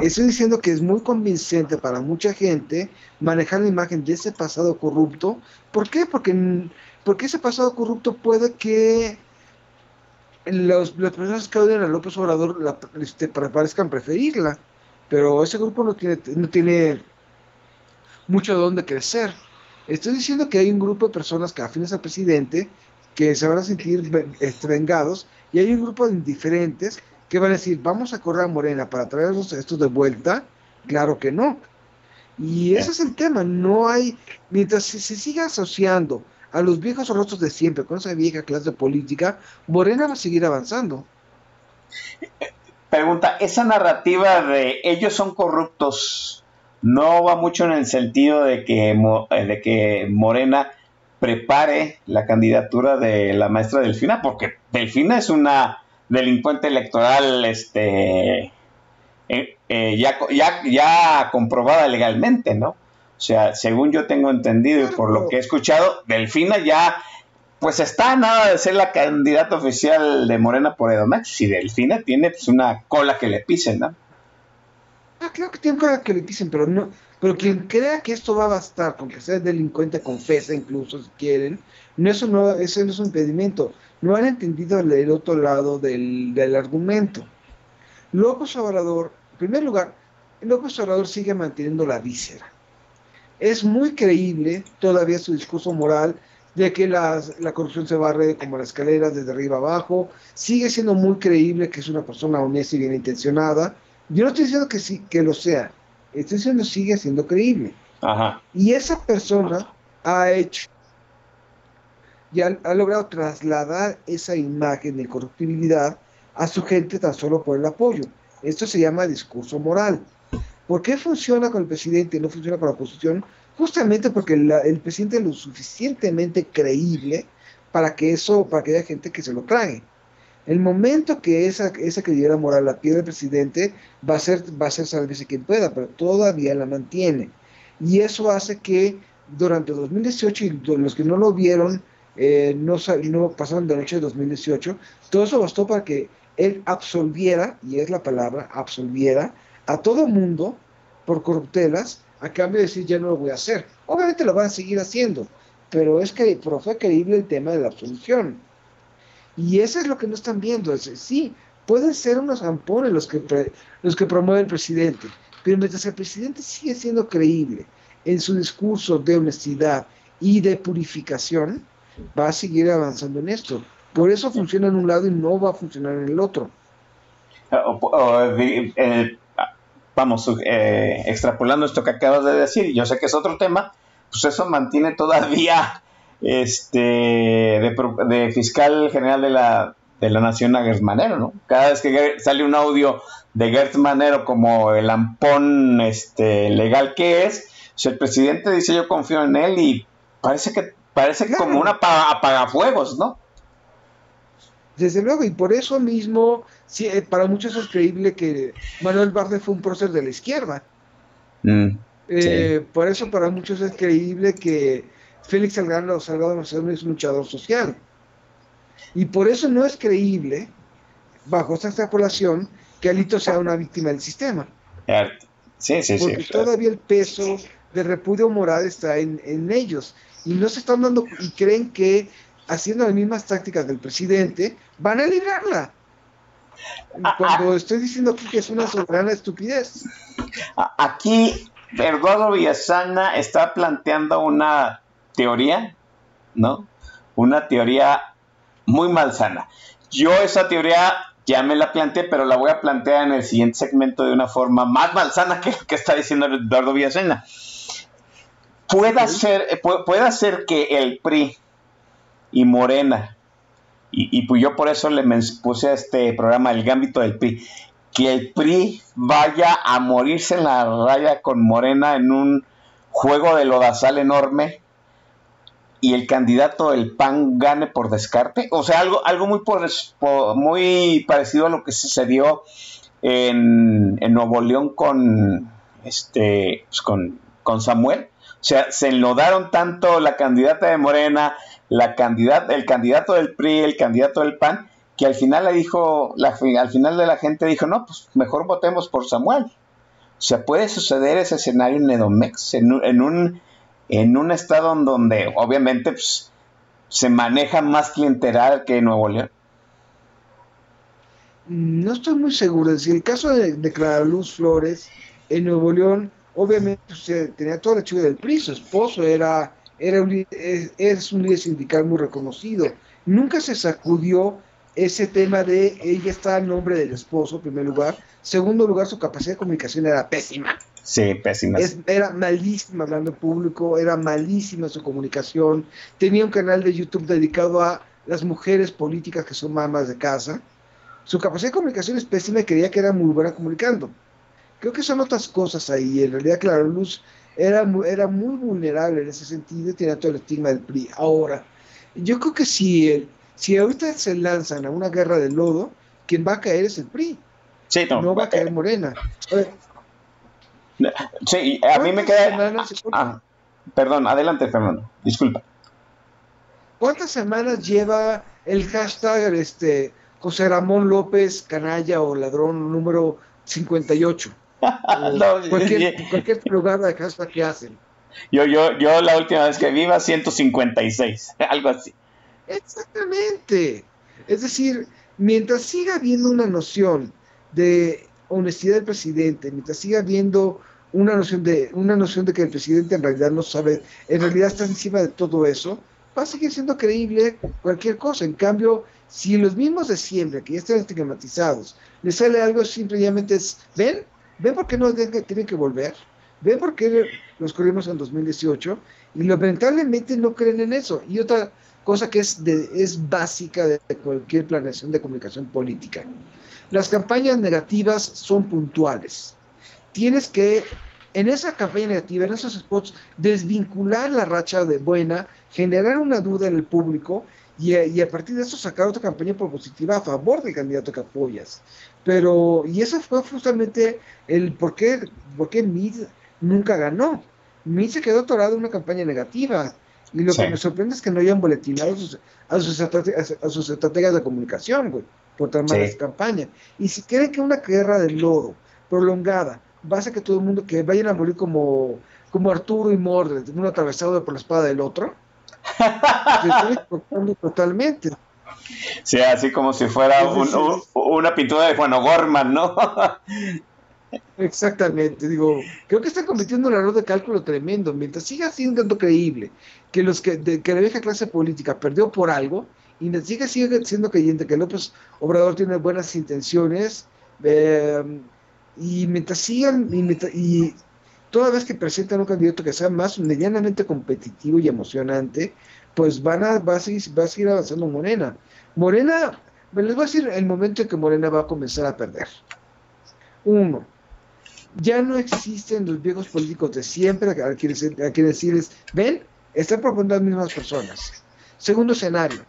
Estoy diciendo que es muy convincente para mucha gente manejar la imagen de ese pasado corrupto. ¿Por qué? Porque, porque ese pasado corrupto puede que los, las personas que odian a López Obrador la, este, parezcan preferirla. Pero ese grupo no tiene, no tiene mucho de dónde crecer. Estoy diciendo que hay un grupo de personas que afines al presidente que se van a sentir vengados y hay un grupo de indiferentes que van a decir, vamos a correr a Morena para traernos esto de vuelta. Claro que no. Y ese es el tema, no hay, mientras se, siga asociando a los viejos rostros de siempre con esa vieja clase de política, Morena va a seguir avanzando. Pregunta, esa narrativa de ellos son corruptos no va mucho en el sentido de que, eh, de que Morena prepare la candidatura de la maestra Delfina, porque Delfina es una delincuente electoral este, eh, eh, ya, ya, ya comprobada legalmente, ¿no? O sea, según yo tengo entendido y por lo que he escuchado, Delfina ya, pues está nada de ser la candidata oficial de Morena por Edomex. Y Delfina tiene pues una cola que le pisen, ¿no? Ah, creo que tiene cola que le pisen, pero no, pero quien crea que esto va a bastar, con que sea delincuente, confesa incluso si quieren, no, eso, no, eso no es un impedimento. No han entendido el, otro lado del, del argumento. López Obrador, en primer lugar, López Obrador sigue manteniendo la víscera. Es muy creíble todavía su discurso moral de que la, la corrupción se barre como la escalera desde arriba abajo. Sigue siendo muy creíble que es una persona honesta y bien intencionada. Yo no estoy diciendo que sí, que lo sea, estoy diciendo sigue siendo creíble. Y esa persona ha hecho y ha, logrado trasladar esa imagen de corruptibilidad a su gente tan solo por el apoyo. Esto se llama discurso moral. ¿Por qué funciona con el presidente y no funciona con la oposición? Justamente porque el presidente es lo suficientemente creíble para que eso, para que haya gente que se lo trague. El momento que esa, esa credibilidad moral la pierde el presidente, va a ser, va a ser quien pueda, pero todavía la mantiene. Y eso hace que durante 2018, y los que no lo vieron, eh, no, no pasaron de noche de 2018, todo eso bastó para que él absolviera, y es la palabra, absolviera a todo mundo por corruptelas, a cambio de decir ya no lo voy a hacer. Obviamente lo van a seguir haciendo, pero es que pero fue creíble el tema de la absolución. Y eso es lo que no están viendo. Sí, pueden ser unos zampones los que, los que promueve el presidente, pero mientras el presidente sigue siendo creíble en su discurso de honestidad y de purificación, va a seguir avanzando en esto. Por eso funciona en un lado y no va a funcionar en el otro. Eh, vamos, eh, extrapolando esto que acabas de decir, yo sé que es otro tema, pues eso mantiene todavía este de, fiscal general de la, de la nación a Gertz Manero, ¿no? Cada vez que sale un audio de Gertz Manero como el ampón este, legal que es, el presidente dice yo confío en él y parece que Parece Claro. como una apa- apagafuegos, ¿no? Desde luego, y por eso mismo, sí, eh, para muchos es creíble que Manuel Barde fue un prócer de la izquierda. Mm, Eh, Por eso para muchos es creíble que Félix Salgado, Salgado Macedonio es un luchador social. Y por eso no es creíble, bajo esta extrapolación, que Alito sea una víctima del sistema. Sí, sí, sí. Porque todavía el peso de repudio moral está en, en ellos. Y no se están dando, y creen que haciendo las mismas tácticas del presidente, van a librarla. Ah, Cuando estoy diciendo aquí que es una soberana estupidez. Aquí Eduardo Villasana está planteando una teoría, ¿no? Una teoría muy malsana. Yo esa teoría ya me la planteé, pero la voy a plantear en el siguiente segmento de una forma más malsana que lo que está diciendo Eduardo Villasana. Puede ser, eh, puede ser que el PRI y Morena, y, y pues yo por eso le puse a este programa el gambito del PRI, que el PRI vaya a morirse en la raya con Morena en un juego de lodazal enorme y el candidato del PAN gane por descarte. O sea, algo, algo muy, por- po- muy parecido a lo que sucedió en, Nuevo León con, este, pues, con, con Samuel. O sea, se enlodaron tanto la candidata de Morena, la candidata, el candidato del PRI, el candidato del PAN, que al final le dijo, la, al final de la gente dijo, no, pues mejor votemos por Samuel. O sea, puede suceder ese escenario en Edomex, en un, en un estado en donde obviamente pues, se maneja más clientelar que Nuevo León. No estoy muy seguro. Es decir, el caso de, de Clara Luz Flores en Nuevo León, obviamente tenía toda la chica del PRI, su esposo era, era un, es, un líder sindical muy reconocido. Nunca se sacudió ese tema de ella está a nombre del esposo, en primer lugar. Segundo lugar, su capacidad de comunicación era pésima. Sí, pésima. Era malísima hablando en público, era malísima su comunicación. Tenía un canal de YouTube dedicado a las mujeres políticas que son mamas de casa. Su capacidad de comunicación es pésima y creía que era muy buena comunicando. Creo que son otras cosas ahí. En realidad, Clara Luz era, era muy vulnerable en ese sentido y tenía todo el estigma del PRI. Ahora, yo creo que si, el- si ahorita se lanzan a una guerra de lodo, quien va a caer es el PRI, Sí, no, no va a caer Morena. A ver, sí, a mí me ¿cuántas queda... semanas- Ah, perdón, adelante, Fernando. Disculpa. ¿Cuántas semanas lleva el hashtag este, José Ramón López Canalla o Ladrón número 58? O No, cualquier, cualquier lugar de hashtag que hacen. Yo, yo, yo la última vez que viva 156, algo así. Exactamente. Es decir, mientras siga habiendo una noción de honestidad del presidente, mientras siga habiendo una noción de una noción de que el presidente en realidad no sabe, en realidad está encima de todo eso, va a seguir siendo creíble cualquier cosa. En cambio, si los mismos de siempre, que ya están estigmatizados, les sale algo simplemente es, ven, ven por qué no tienen que- volver, ven por qué los corrimos en 2018 y lamentablemente no creen en eso. Y otra cosa que es, de- es básica de cualquier planeación de comunicación política. Las campañas negativas son puntuales. Tienes que, en esa campaña negativa, en esos spots, desvincular la racha de buena, generar una duda en el público y a, y a partir de eso sacar otra campaña propositiva a favor del candidato que apoyas. Pero, y eso fue justamente el por qué, por qué Mid nunca ganó. Mid se quedó atorado en una campaña negativa. Y lo Sí. que me sorprende es que no hayan boletinado a sus, a sus, estrate- a sus estrategias de comunicación, güey, por tan Sí. malas campañas. Y si creen que una guerra de lodo prolongada va a que todo el mundo, que vayan a morir como, como Arturo y Mordred, uno atravesado por la espada del otro, equivocando totalmente. Sí, así como si fuera un- una pintura de Juan O'Gorman, ¿no? Exactamente, digo, creo que están cometiendo un error de cálculo tremendo. Mientras siga siendo creíble que los que, de, que la vieja clase política perdió por algo, y siga, sigue siendo creyente que López Obrador tiene buenas intenciones, eh, y mientras sigan, y, mientras- y toda vez que presentan un candidato que sea más medianamente competitivo y emocionante, pues van a, va a seguir, va a seguir avanzando Morena. Morena, me les voy a decir el momento en que Morena va a comenzar a perder. Uno, ya no existen los viejos políticos de siempre a quienes, a quienes decirles, ven, están proponiendo las mismas personas. Segundo escenario,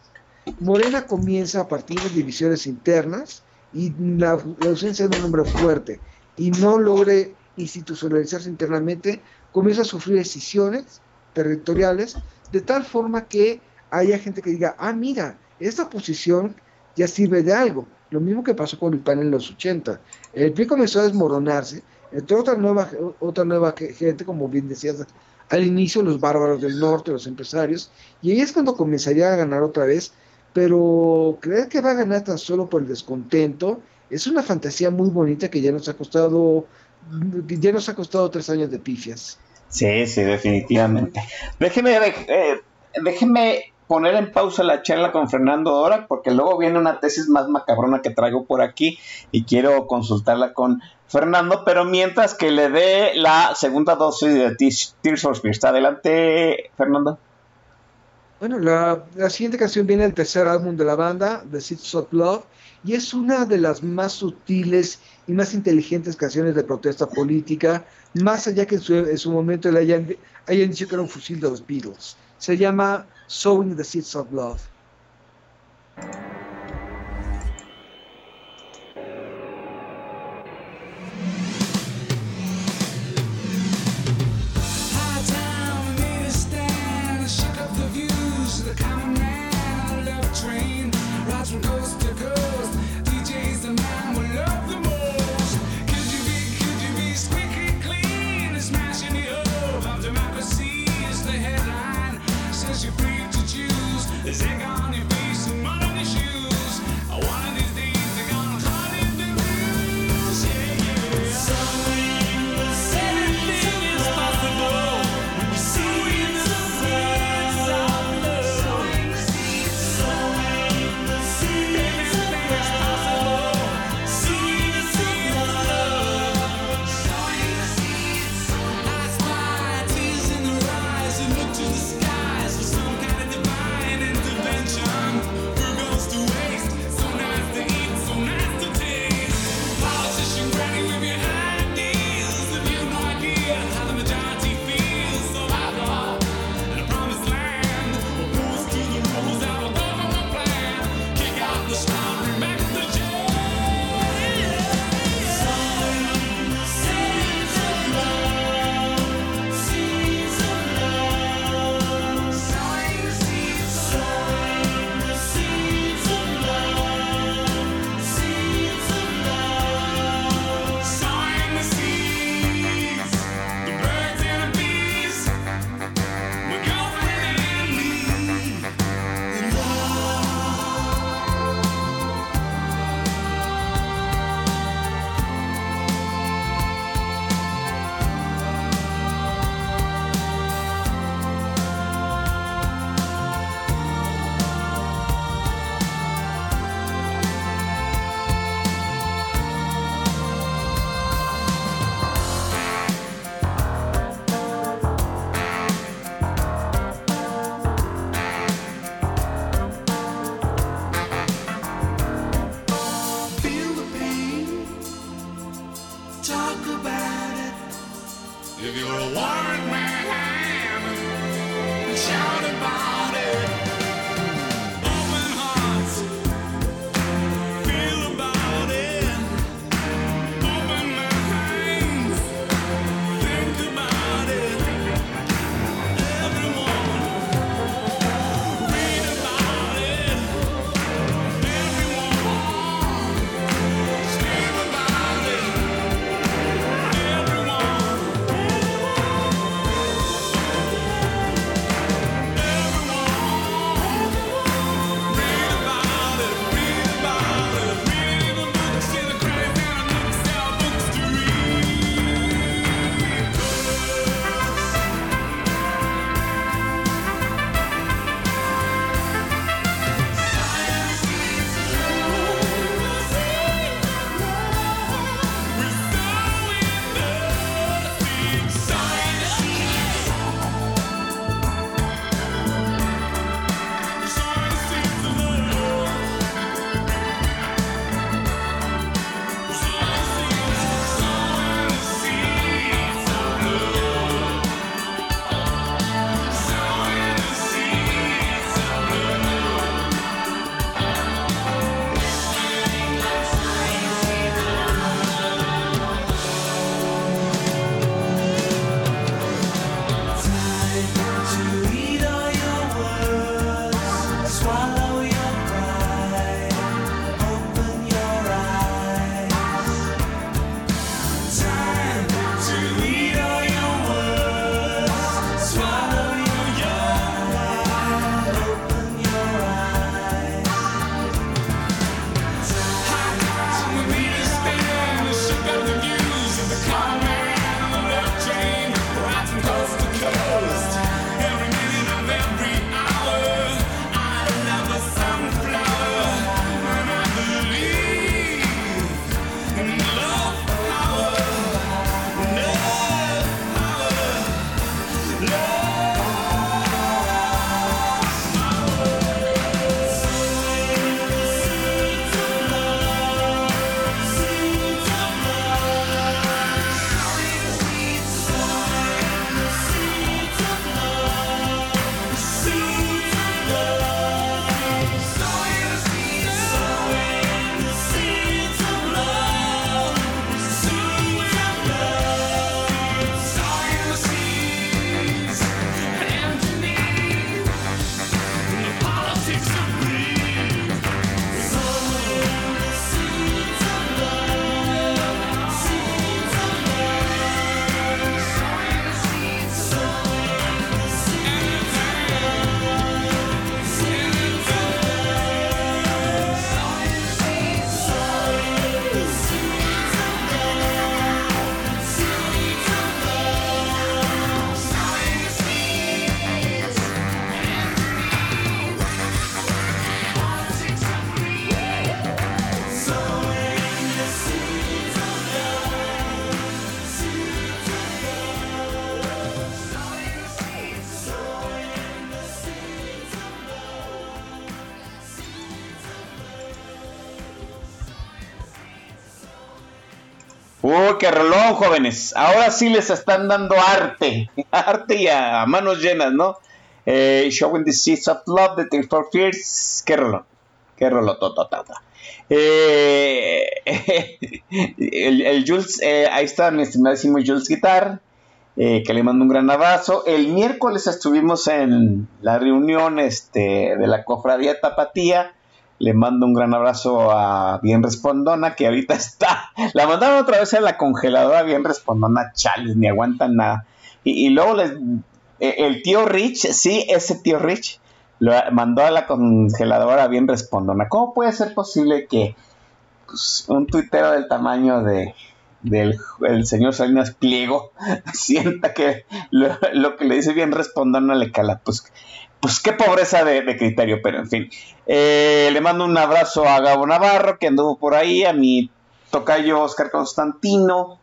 Morena comienza a partir de divisiones internas y la, ausencia de un hombre fuerte y no logre institucionalizarse internamente, comienza a sufrir decisiones territoriales de tal forma que haya gente que diga, ah, mira, esta posición ya sirve de algo. Lo mismo que pasó con el PAN en los 80. El PRI comenzó a desmoronarse, entró otra nueva, otra nueva gente, como bien decías al inicio, los bárbaros del norte, los empresarios, y ahí es cuando comenzaría a ganar otra vez, pero creer que va a ganar tan solo por el descontento es una fantasía muy bonita que ya nos ha costado, ya nos ha costado tres años de pifias. Sí, sí, definitivamente. Déjeme, eh, déjeme poner en pausa la charla con Fernando ahora, porque luego viene una tesis más macabrona que traigo por aquí y quiero consultarla con Fernando, pero mientras que le dé la segunda dosis de Tears for Fears. Adelante, Fernando. Bueno, la, siguiente canción viene del tercer álbum de la banda, The Seeds of Love, y es una de las más sutiles y más inteligentes canciones de protesta política, más allá que en su, momento le hayan, hayan dicho que era un fusil de los Beatles. Se llama Sowing the Seeds of Love. Qué rolón, jóvenes. Ahora sí les están dando arte. Arte y a manos llenas, ¿no? Eh, Showing the Seeds of Love de Tears for Fears. Qué rolón. Qué rolón, tototata. Eh, el Jules, eh, ahí está mi estimadísimo Jules Guitar, eh, que le mando un gran abrazo. El miércoles estuvimos en la reunión este, de la cofradía Tapatía. Le mando un gran abrazo a Bien Respondona, que ahorita está. La mandaron otra vez a la congeladora Bien Respondona, chales, ni aguantan nada. Y, y luego les, eh, el tío Rich, sí, ese tío Rich, lo mandó a la congeladora Bien Respondona. ¿Cómo puede ser posible que pues, un tuitero del tamaño de del el señor Salinas Pliego sienta que lo, lo que le dice Bien Respondona le cala? Pues pues qué pobreza de, de, criterio, pero en fin. Eh, le mando un abrazo a Gabo Navarro, que anduvo por ahí, a mi tocayo Oscar Constantino,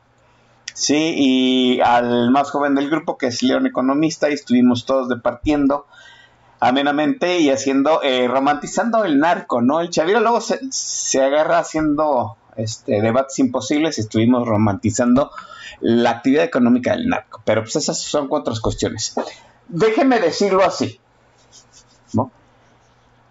sí, y al más joven del grupo, que es León Economista, y estuvimos todos departiendo amenamente y haciendo, eh, romantizando el narco, ¿no? El Chaviro luego se, se agarra haciendo este, debates imposibles y estuvimos romantizando la actividad económica del narco, pero pues esas son otras cuestiones. Déjeme decirlo así, ¿no?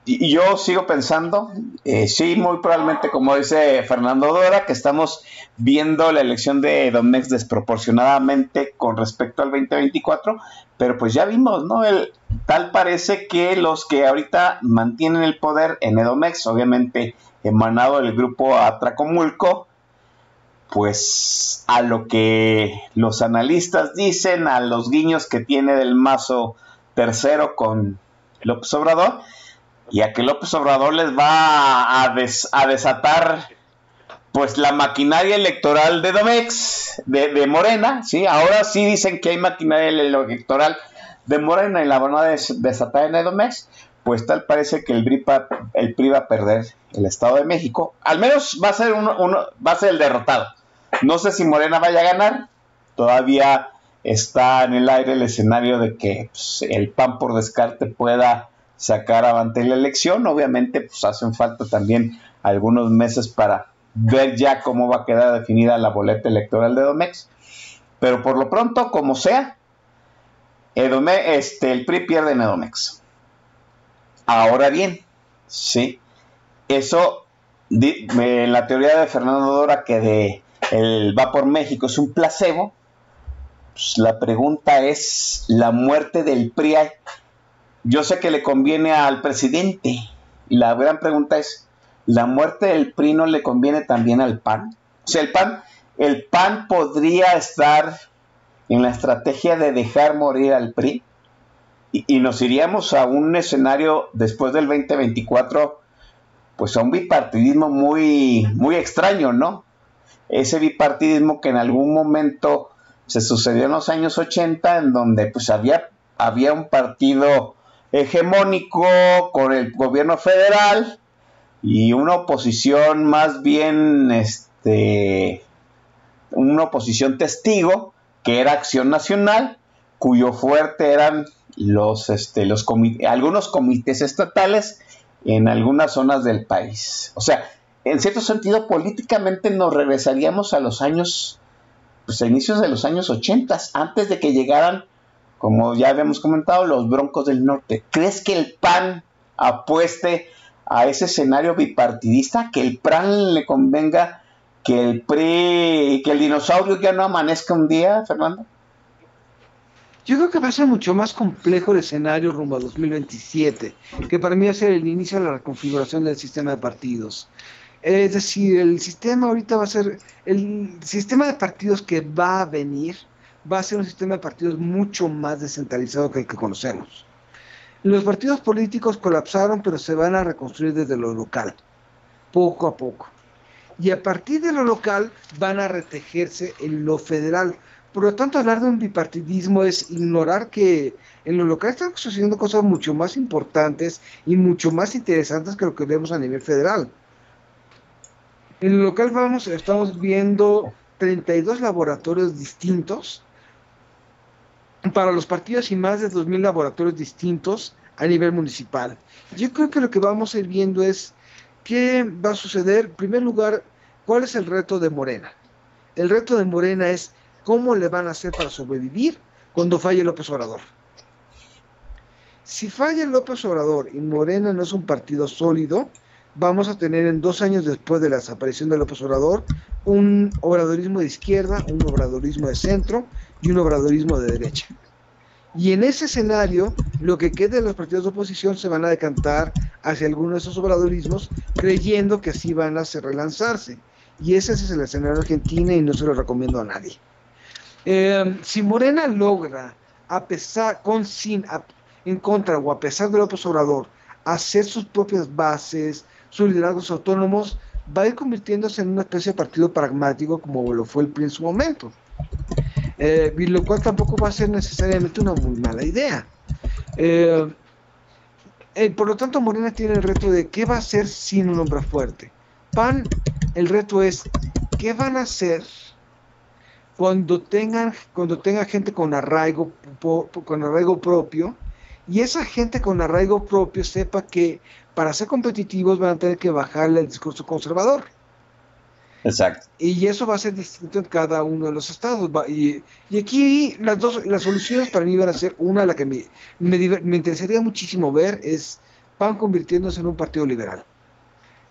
Y yo sigo pensando, eh, sí, muy probablemente, como dice Fernando Dora, que estamos viendo la elección de Domex desproporcionadamente con respecto al 2024, pero pues ya vimos, ¿no? El, tal parece que los que ahorita mantienen el poder en Edomex, obviamente emanado del grupo Atracomulco, pues a lo que los analistas dicen, a los guiños que tiene del mazo tercero con López Obrador, y a que López Obrador les va a, a desatar pues la maquinaria electoral de Domex, de, de, Morena, ¿sí? Ahora sí dicen que hay maquinaria electoral de Morena y la van a des, desatar en Edomex, pues tal parece que el PRI, el PRI va a perder el Estado de México, al menos va a ser uno, uno, va a ser el derrotado. No sé si Morena vaya a ganar, todavía está en el aire el escenario de que pues, el PAN por descarte pueda sacar avante la elección. Obviamente, pues hacen falta también algunos meses para ver ya cómo va a quedar definida la boleta electoral de Domex. Pero por lo pronto, como sea, Edome, este, el PRI pierde en Edomex. Ahora bien, sí, eso, en la teoría de Fernando Dora, que de el va por México es un placebo, pues la pregunta es, ¿la muerte del PRI yo sé que le conviene al presidente. La gran pregunta es, ¿la muerte del PRI no le conviene también al PAN? O sea, el PAN, el PAN podría estar en la estrategia de dejar morir al PRI y, y nos iríamos a un escenario después del 2024, pues a un bipartidismo muy, muy extraño, ¿no? Ese bipartidismo que en algún momento se sucedió en los años 80, en donde pues había, había un partido hegemónico con el gobierno federal y una oposición más bien este una oposición testigo que era Acción Nacional cuyo fuerte eran los, este, los algunos comités estatales en algunas zonas del país. O sea, en cierto sentido, políticamente nos regresaríamos a los años, pues a inicios de los años 80, antes de que llegaran, como ya habíamos comentado, los Broncos del Norte. ¿Crees que el PAN apueste a ese escenario bipartidista, que el PRAN le convenga que el PRI, que el dinosaurio ya no amanezca un día, Fernando? Yo creo que va a ser mucho más complejo el escenario rumbo a 2027, que para mí va a ser el inicio de la reconfiguración del sistema de partidos. Es decir, el sistema ahorita va a ser, el sistema de partidos que va a venir, va a ser un sistema de partidos mucho más descentralizado que el que conocemos. Los partidos políticos colapsaron, pero se van a reconstruir desde lo local, poco a poco. Y a partir de lo local van a retejerse en lo federal, por lo tanto, hablar de un bipartidismo es ignorar que en lo local están sucediendo cosas mucho más importantes y mucho más interesantes que lo que vemos a nivel federal. En lo local vamos, estamos viendo 32 laboratorios distintos para los partidos y más de 2.000 laboratorios distintos a nivel municipal. Yo creo que lo que vamos a ir viendo es qué va a suceder. En primer lugar, ¿cuál es el reto de Morena? El reto de Morena es ¿Cómo le van a hacer para sobrevivir cuando falle López Obrador? Si falla López Obrador y Morena no es un partido sólido, vamos a tener en dos años después de la desaparición de López Obrador un obradorismo de izquierda, un obradorismo de centro y un obradorismo de derecha. Y en ese escenario, lo que quede de los partidos de oposición se van a decantar hacia alguno de esos obradorismos, creyendo que así van a relanzarse. Y ese es el escenario argentino y no se lo recomiendo a nadie. Eh, si Morena logra, a pesar, con sin, en contra o a pesar de López Obrador, hacer sus propias bases, sus liderazgos autónomos, va a ir convirtiéndose en una especie de partido pragmático como lo fue el PRI en su momento. Eh, lo cual tampoco va a ser necesariamente una muy mala idea. Eh, por lo tanto, Morena tiene el reto de qué va a hacer sin un hombre fuerte. PAN, el reto es qué van a hacer cuando tengan, cuando tenga gente con arraigo, con arraigo propio, y esa gente con arraigo propio sepa que para ser competitivos van a tener que bajarle el discurso conservador. Exacto. Y eso va a ser distinto en cada uno de los estados. Y, aquí las dos, las soluciones para mí van a ser una, la que me, me, me interesaría muchísimo ver es PAN convirtiéndose en un partido liberal,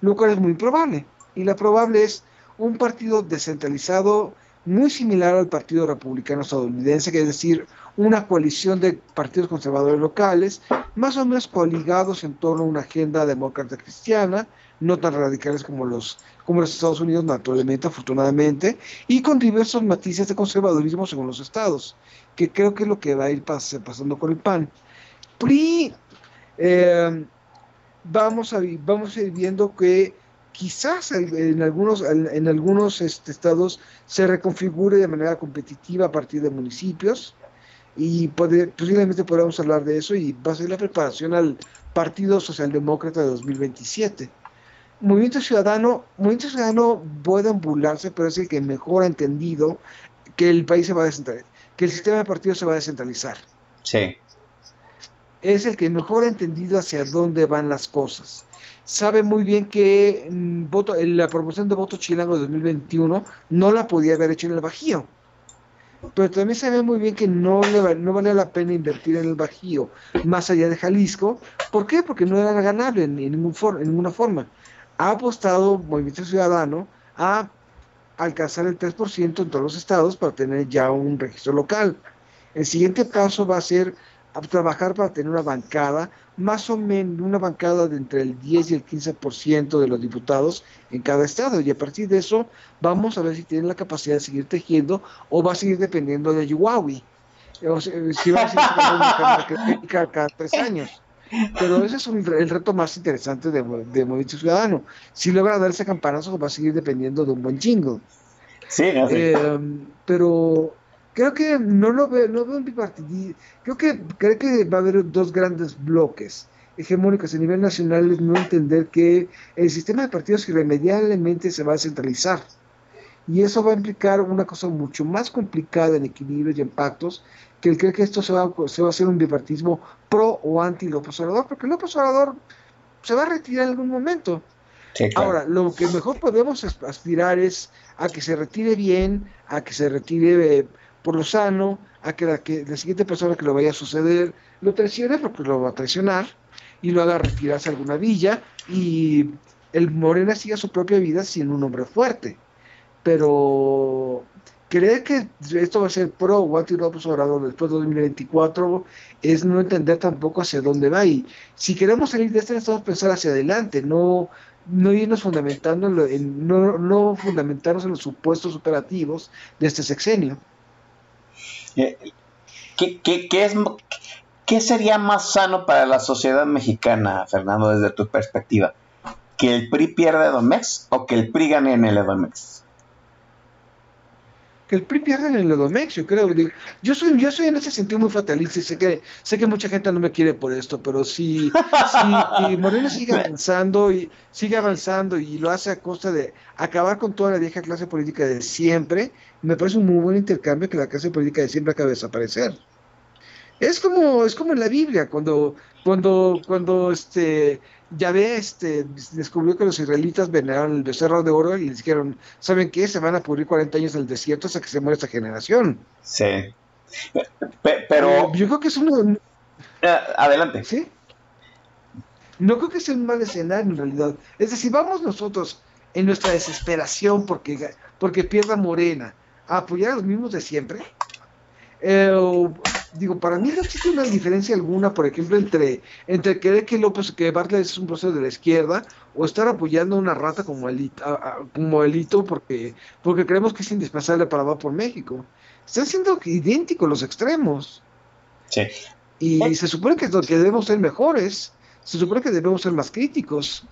lo cual es muy probable. Y la probable es un partido descentralizado muy similar al Partido Republicano estadounidense, que es decir, una coalición de partidos conservadores locales, más o menos coligados en torno a una agenda demócrata cristiana, no tan radicales como los, como los Estados Unidos, naturalmente, afortunadamente, y con diversos matices de conservadurismo según los estados, que creo que es lo que va a ir pasando con el PAN. PRI, eh, vamos, a, vamos a ir viendo que quizás en algunos, en algunos este, estados se reconfigure de manera competitiva a partir de municipios y posiblemente podamos hablar de eso y va a ser la preparación al Partido Socialdemócrata de 2027. Movimiento Ciudadano, Movimiento Ciudadano puede ambularse, pero es el que mejor ha entendido que el país se va a descentralizar, que el sistema de partidos se va a descentralizar. Sí. Es el que mejor ha entendido hacia dónde van las cosas sabe muy bien que mm, voto, la promoción de voto chilango de 2021 no la podía haber hecho en el Bajío. Pero también sabe muy bien que no, le, no vale la pena invertir en el Bajío más allá de Jalisco. ¿Por qué? Porque no era ganable en, ningún en ninguna forma. Ha apostado Movimiento Ciudadano a alcanzar el 3% en todos los estados para tener ya un registro local. El siguiente paso va a ser a trabajar para tener una bancada, más o menos una bancada de entre el 10 y el 15% de los diputados en cada estado. Y a partir de eso, vamos a ver si tienen la capacidad de seguir tejiendo o va a seguir dependiendo de Yuawi. O sea, si va a seguir cada tres años. Pero ese es el reto más interesante de, de Movimiento Ciudadano. Si logra darse campanazo, va a seguir dependiendo de un buen jingle. Sí, no, eh, pero creo que no lo veo, no veo un bipartidismo. Creo que, creo que va a haber dos grandes bloques hegemónicos a nivel nacional es no entender que el sistema de partidos irremediablemente se va a centralizar Y eso va a implicar una cosa mucho más complicada en equilibrios y en pactos, que el creer que esto se va, se va a hacer un bipartismo pro o anti López Obrador, porque López Obrador se va a retirar en algún momento. Ahora, lo que mejor podemos aspirar es a que se retire bien, a que se retire eh, por lo sano, a que la, que la siguiente persona que lo vaya a suceder lo traicione porque lo va a traicionar y lo haga retirarse a alguna villa y el Morena siga su propia vida siendo un hombre fuerte. Pero creer que esto va a ser pro o anti López Obrador después de 2024 es no entender tampoco hacia dónde va. Y si queremos salir de esto, necesitamos pensar hacia adelante, no, no irnos fundamentando en, no, no fundamentarnos en los supuestos operativos de este sexenio. Eh, ¿Qué, qué, qué, es, ¿Qué sería más sano para la sociedad mexicana, Fernando, desde tu perspectiva? ¿Que el PRI pierda Edomex o que el PRI gane en el Edomex? Que el PRI pierda en el Edomex, yo creo. Yo soy, yo soy en ese sentido muy fatalista y sé que, sé que mucha gente no me quiere por esto, pero si, si Moreno sigue avanzando y sigue avanzando y lo hace a costa de acabar con toda la vieja clase política de siempre, me parece un muy buen intercambio que la clase política de siempre acabe de desaparecer. Es como, es como en la Biblia, cuando, cuando, cuando este Yahvé este, descubrió que los israelitas veneraron el becerro de oro y les dijeron, ¿saben qué? Se van a pudrir 40 años en el desierto hasta que se muera esta generación. Sí. pero... Eh, yo creo que es uno... Eh, adelante. ¿Sí? No creo que sea un mal escenario en realidad. Es decir, vamos nosotros en nuestra desesperación porque, porque pierda Morena a apoyar a los mismos de siempre. Eh, digo, para mí no existe una diferencia alguna, por ejemplo, entre, entre creer que López, que Bartlett es un proceso de la izquierda, o estar apoyando a una rata como Elito, como Elito porque, porque creemos que es indispensable para va por México. Están siendo idénticos los extremos. Sí. Y se supone que, que debemos ser mejores, se supone que debemos ser más críticos.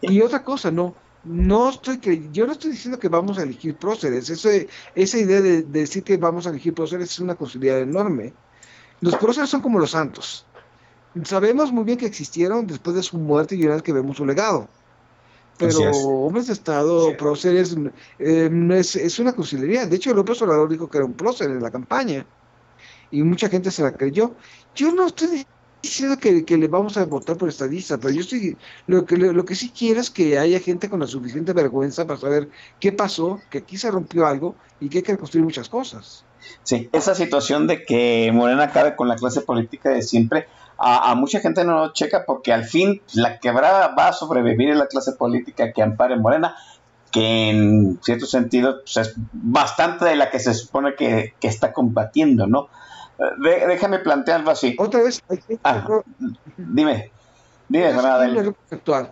Y otra cosa, no, no estoy yo no estoy diciendo que vamos a elegir próceres, esa idea de, de, decir que vamos a elegir próceres es una posibilidad enorme. Los próceres son como los santos. Sabemos muy bien que existieron después de su muerte y una vez que vemos su legado. Pero hombres de Estado, próceres, eh, es, es, una cursilería. De hecho, López Obrador dijo que era un prócer en la campaña. Y mucha gente se la creyó. Yo no estoy diciendo que, que le vamos a votar por estadista, pero yo estoy, lo que, lo que sí quiero es que haya gente con la suficiente vergüenza para saber qué pasó, que aquí se rompió algo y que hay que reconstruir muchas cosas. Sí, esa situación de que Morena acabe con la clase política de siempre, a, mucha gente no lo checa porque al fin la quebrada va a sobrevivir en la clase política que ampare Morena, que en cierto sentido pues, es bastante de la que se supone que, está combatiendo, ¿no? déjame plantearlo así. Otra vez, ah, dime, dime, actual.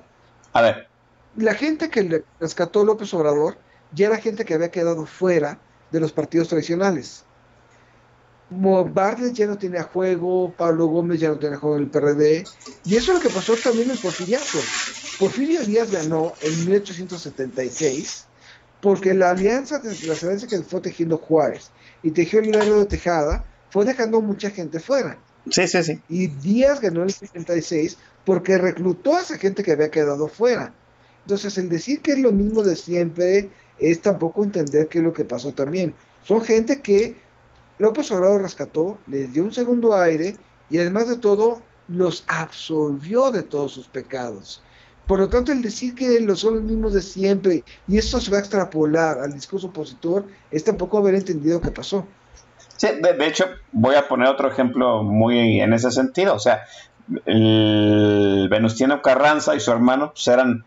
A ver. La gente que le rescató López Obrador ya era gente que había quedado fuera de los partidos tradicionales. Bartlett ya no tenía juego, Pablo Gómez ya no tenía juego en el PRD, y eso es lo que pasó también en Porfiriato. Porfirio Díaz ganó en 1876 porque la alianza, la alianza que fue tejiendo Juárez y tejió el Hilario de Tejada fue dejando mucha gente fuera. Sí, sí, sí. Y Díaz ganó en el 76 porque reclutó a esa gente que había quedado fuera. Entonces, el decir que es lo mismo de siempre, es tampoco entender qué es lo que pasó también. Son gente que López Obrador rescató, les dio un segundo aire y además de todo los absolvió de todos sus pecados. Por lo tanto, el decir que los son los mismos de siempre y esto se va a extrapolar al discurso opositor es tampoco haber entendido qué pasó. Sí, de, hecho, voy a poner otro ejemplo muy en ese sentido. O sea, el Venustiano Carranza y su hermano pues, eran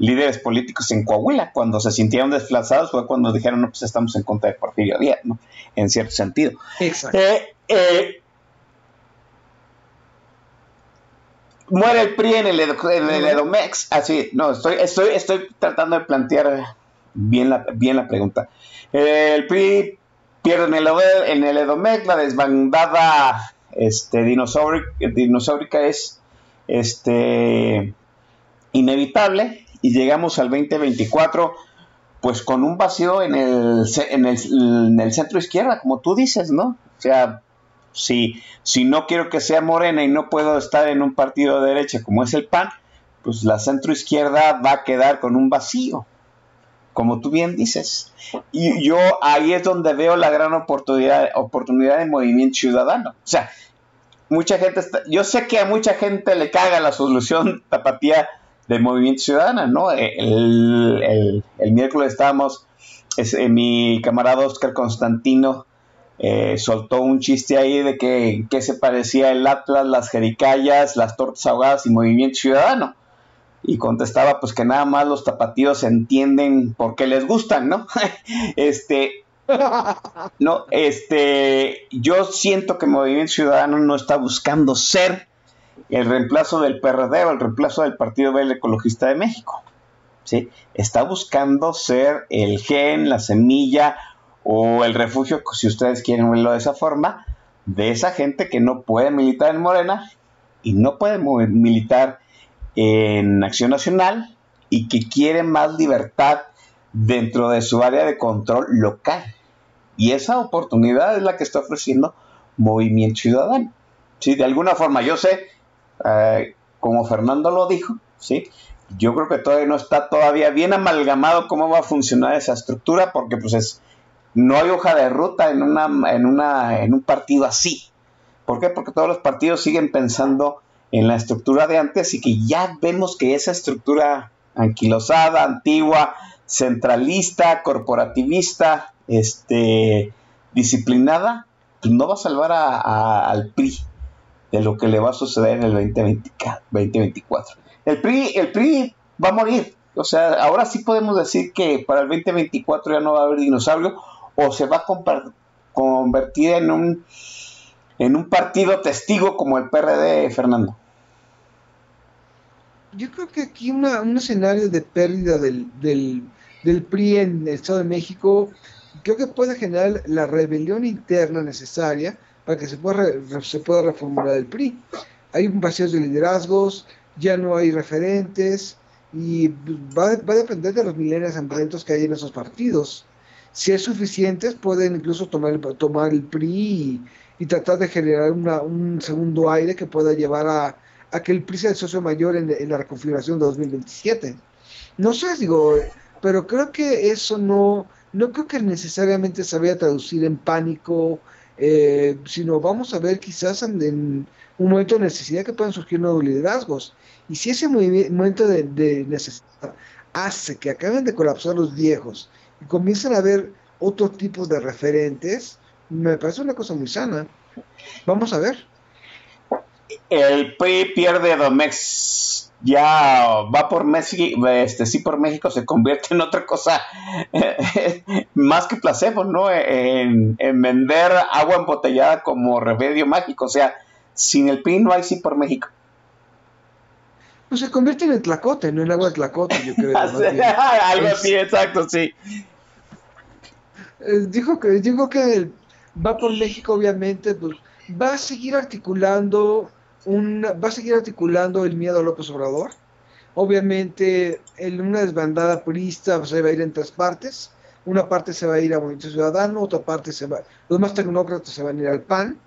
líderes políticos en Coahuila. Cuando se sintieron desplazados fue cuando dijeron, no, pues estamos en contra de Porfirio Díaz, ¿no? En cierto sentido. Exacto. Eh, eh, muere el PRI en el, Edomex. Así, no, estoy, estoy, estoy tratando de plantear bien la, bien la pregunta. el PRI pierde en el, en el Edomex, la desbandada este, dinosaurica es este, inevitable y llegamos al 2024 pues con un vacío en el, en el, centro izquierda, como tú dices, ¿no? O sea, si, si no quiero que sea morena y no puedo estar en un partido de derecha como es el PAN, pues la centro izquierda va a quedar con un vacío. como tú bien dices. Y yo ahí es donde veo la gran oportunidad, oportunidad de movimiento ciudadano. O sea, mucha gente está, yo sé que a mucha gente le caga la solución tapatía de movimiento ciudadano, ¿no? El, miércoles estábamos, es, eh, mi camarada Oscar Constantino eh, soltó un chiste ahí de que, que se parecía el Atlas, las jericayas, las tortas ahogadas y movimiento ciudadano y contestaba pues que nada más los tapatíos entienden por qué les gustan, ¿no? este, no, este, yo siento que Movimiento Ciudadano no está buscando ser el reemplazo del PRD o el reemplazo del Partido Verde Ecologista de México, ¿sí? Está buscando ser el gen, la semilla o el refugio, si ustedes quieren verlo de esa forma, de esa gente que no puede militar en Morena y no puede militar en Acción Nacional y que quiere más libertad dentro de su área de control local. Y esa oportunidad es la que está ofreciendo Movimiento Ciudadano. ¿Sí? De alguna forma, yo sé, eh, como Fernando lo dijo, ¿sí? yo creo que todavía no está todavía bien amalgamado cómo va a funcionar esa estructura, porque pues es, no hay hoja de ruta en, una, en, una, en un partido así. ¿Por qué? Porque todos los partidos siguen pensando en la estructura de antes y que ya vemos que esa estructura anquilosada, antigua, centralista, corporativista, este, disciplinada, pues no va a salvar al PRI de lo que le va a suceder en el 2024. El PRI, el PRI va a morir. O sea, ahora sí podemos decir que para el 2024 ya no va a haber dinosaurio o se va a convertir en un en un partido testigo como el PRD, Fernando? Yo creo que aquí una, un escenario de pérdida del, del, PRI en el Estado de México, creo que puede generar la rebelión interna necesaria para que se pueda, reformular el PRI. Hay un vacío de liderazgos, ya no hay referentes y va, a depender de los milenios hambrientos que hay en esos partidos. Si es suficientes, pueden incluso tomar, el PRI y, tratar de generar un segundo aire que pueda llevar a, que el PRI sea el socio mayor en, la reconfiguración de 2027. No sé, digo, pero creo que eso no, no creo que necesariamente se vaya a traducir en pánico, eh, sino vamos a ver quizás en, un momento de necesidad que puedan surgir nuevos liderazgos. Y si ese momento de, necesidad hace que acaben de colapsar los viejos y comiencen a haber otros tipos de referentes, me parece una cosa muy sana. Vamos a ver. El PRI pierde Domex. Ya va por México, este sí por México se convierte en otra cosa más que placebo, ¿no? En, vender agua embotellada como remedio mágico. O sea, sin el PRI no hay sí por México. Pues se convierte en el tlacote, no en agua de tlacote, yo creo. Algo así, exacto, sí. Eh, dijo que, dijo que va por México, obviamente, pues va a seguir articulando una, va a seguir articulando el miedo a López Obrador. Obviamente, en una desbandada purista se va a ir en tres partes. Una parte se va a ir a Movimiento Ciudadano, otra parte se va, los más tecnócratas se van a ir al PAN.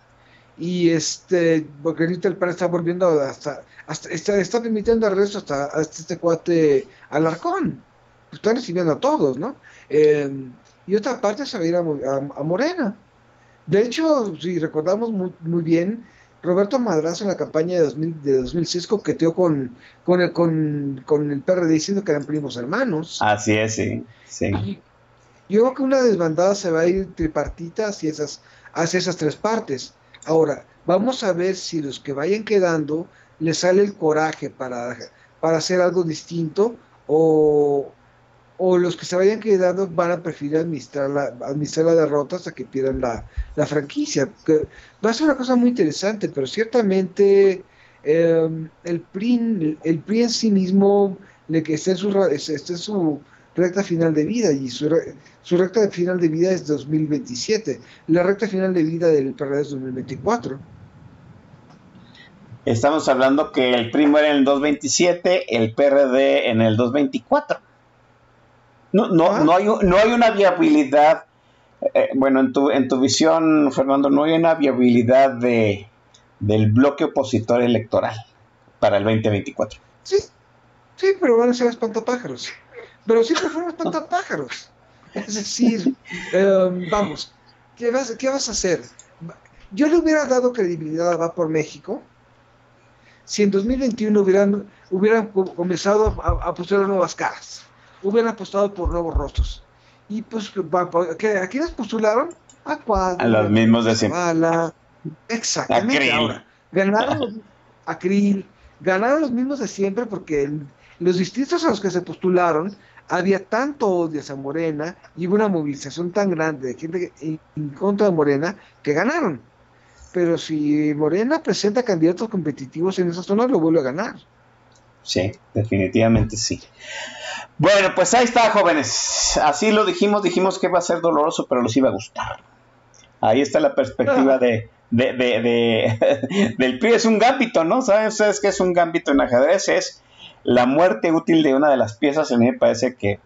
Y este, porque ahorita el PAN está volviendo hasta, hasta está, está permitiendo el resto hasta, este cuate Alarcón. Pues están recibiendo a todos, ¿no? Eh, y otra parte se va a ir a, a Morena. De hecho, si recordamos muy, bien, Roberto Madrazo en la campaña de, 2000, de 2006 coqueteó con, con, el, con, con el PRD diciendo que eran primos hermanos. Así es, sí. sí. Yo creo que una desbandada se va a ir tripartita hacia esas, hacia esas tres partes. Ahora, vamos a ver si los que vayan quedando les sale el coraje para, para hacer algo distinto o, o los que se vayan quedando van a preferir administrar la, administrar la derrota hasta que pierdan la, franquicia. Va a ser una cosa muy interesante, pero ciertamente em, el, PRI, el PRI en sí mismo le que está en su, está en su recta final de vida y su, su recta final de vida es 2027. La recta final de vida del PRD es 2024. Estamos hablando que el PRI muere en el 227, el PRD en el 224. No, no, ah. no, hay, no hay una viabilidad, eh, bueno, en tu, en tu visión, Fernando, no hay una viabilidad de, del bloque opositor electoral para el 2024. Sí, sí, pero van a ser espantapájaros. pero siempre fueron espantapájaros. Es decir, em, vamos, ¿qué vas, ¿qué vas a hacer? Yo le hubiera dado credibilidad a Va por México si en 2021 hubieran, hubieran comenzado a, a postular nuevas caras, hubieran apostado por nuevos rostros. Y pues, ¿qué, ¿a quiénes postularon? A Cuadro, A los mismos de siempre. Zavala. Exactamente. Acril. Ahora, ganaron los, Acril, ganaron los mismos de siempre porque en los distritos a los que se postularon había tanto odio hacia Morena y hubo una movilización tan grande de gente en contra de Morena que ganaron. Pero si Morena presenta candidatos competitivos en esa zona, lo vuelve a ganar. Sí, definitivamente sí. Bueno, pues ahí está, jóvenes. Así lo dijimos, dijimos que va a ser doloroso, pero los iba a gustar. Ahí está la perspectiva de, de, de, de- del PRI. Es un gambito, ¿no? ¿Saben ustedes qué es un gambito en ajedrez? Es la muerte útil de una de las piezas. A mí me parece que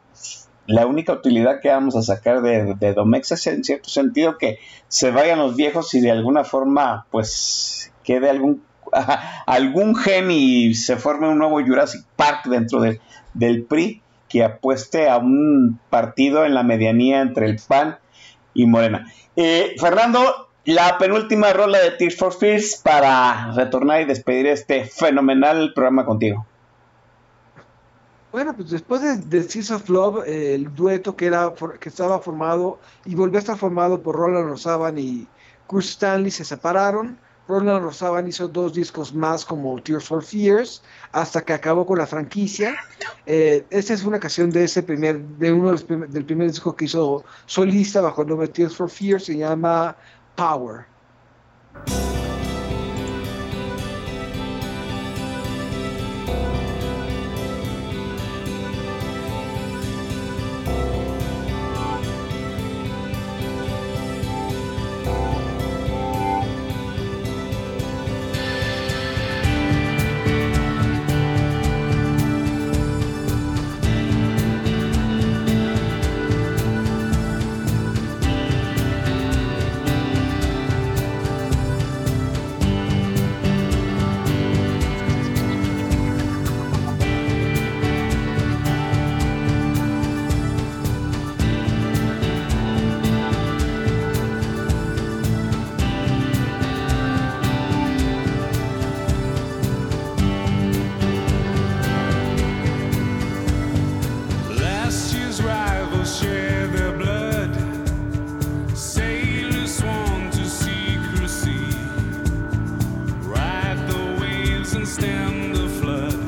la única utilidad que vamos a sacar de, de Domex es en cierto sentido que se vayan los viejos y de alguna forma, pues, quede algún algún y se forme un nuevo Jurassic Park dentro del PRI que apueste a un partido en la medianía entre el PAN y Morena. Eh, Fernando, la penúltima rola de Tears for Fears para retornar y despedir este fenomenal programa contigo. Bueno, pues después de, de Seas of Love, el dueto que, era, que estaba formado y volvió a estar formado por Roland Rosaban y Kurt Stanley se separaron. Roland Rosaban hizo dos discos más como Tears for Fears hasta que acabó con la franquicia. Eh, esta es una canción de ese primer, de uno del primer disco que hizo solista bajo el nombre Tears for Fears, se llama Power. And stem the flood.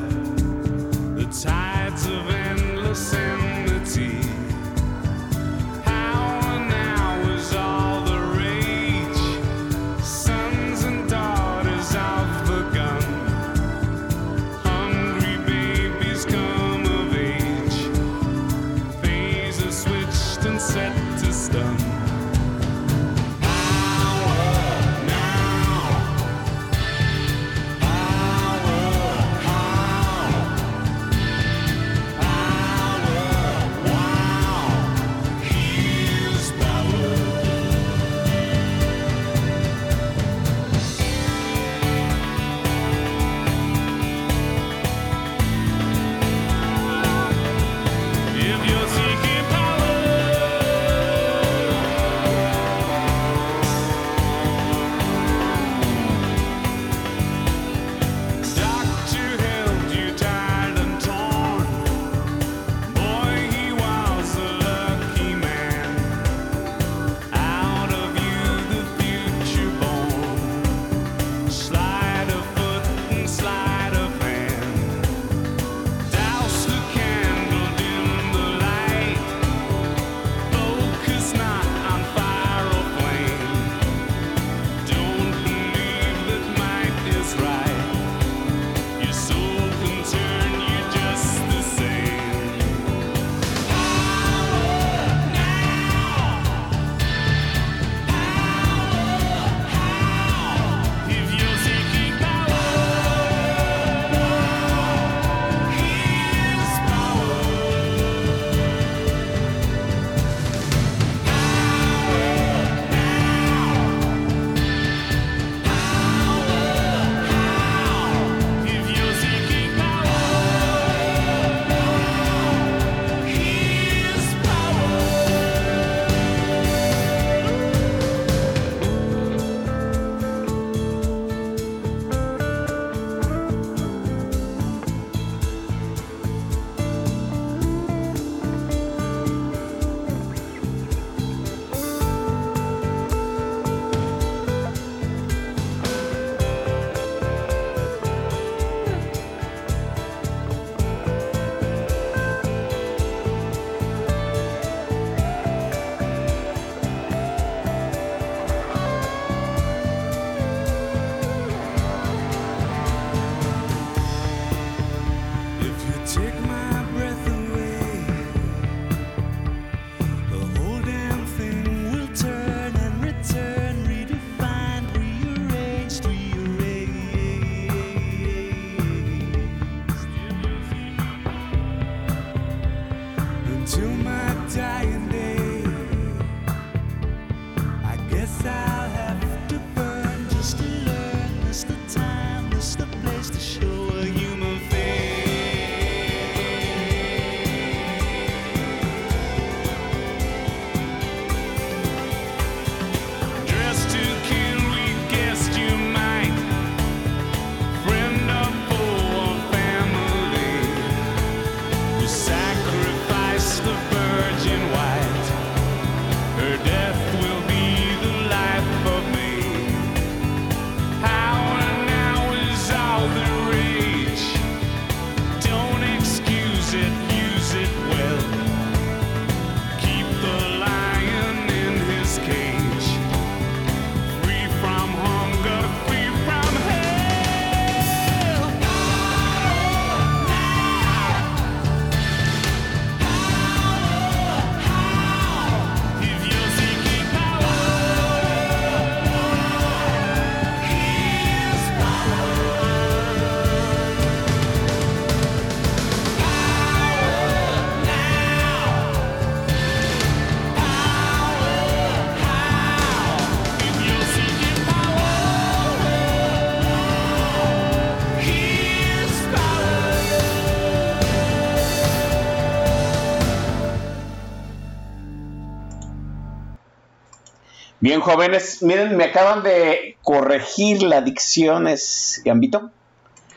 Bien, jóvenes, miren, me acaban de corregir la dicción, es Gambito.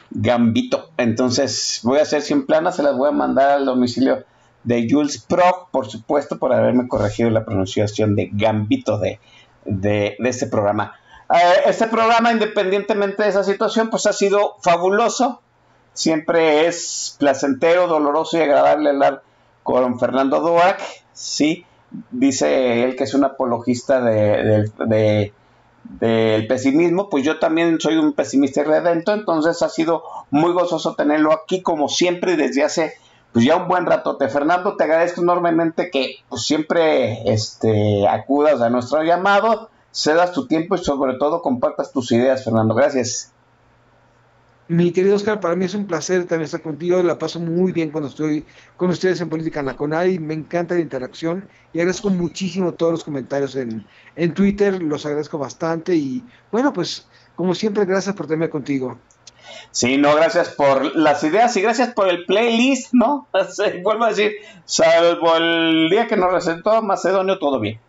Gambito. Entonces, voy a hacer 100 planas, se las voy a mandar al domicilio de Jules Pro, por supuesto, por haberme corregido la pronunciación de Gambito de, de, este programa. Eh, este programa, independientemente de esa situación, pues ha sido fabuloso. Siempre es placentero, doloroso y agradable hablar con Fernando Duac, sí, dice él que es un apologista de- de- de- del pesimismo, pues yo también soy un pesimista y entonces ha sido muy gozoso tenerlo aquí como siempre y desde hace pues ya un buen ratote. Fernando, te agradezco enormemente que pues, siempre este, acudas a nuestro llamado, cedas tu tiempo y sobre todo compartas tus ideas, Fernando. Gracias. Mi querido Oscar, para mí es un placer también estar contigo. La paso muy bien cuando estoy con ustedes en Política Nacional y me encanta la interacción. Y agradezco muchísimo todos los comentarios en, en Twitter, los agradezco bastante. Y bueno, pues como siempre, gracias por tenerme contigo. Sí, no, gracias por las ideas y gracias por el playlist, ¿no? Vuelvo a decir, salvo el día que nos presentó Macedonio, todo bien.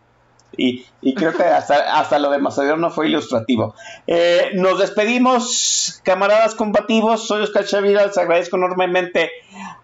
Y, y creo que hasta, hasta lo de Macedonio fue ilustrativo. Eh, nos despedimos, camaradas combativos. Soy Oscar Chavira, les agradezco enormemente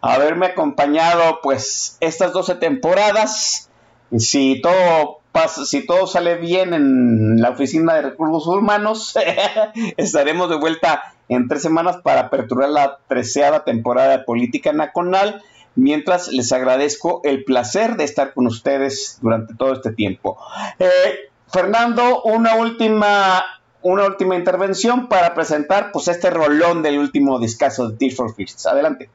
haberme acompañado, pues, estas 12 temporadas. Si todo pasa, si todo sale bien en la oficina de recursos humanos, estaremos de vuelta en tres semanas para aperturar la treceava temporada de Política Nacional. Mientras les agradezco el placer de estar con ustedes durante todo este tiempo. Eh, Fernando, una última, una última intervención para presentar pues este rolón del último discazo de Tears for Fears. Adelante.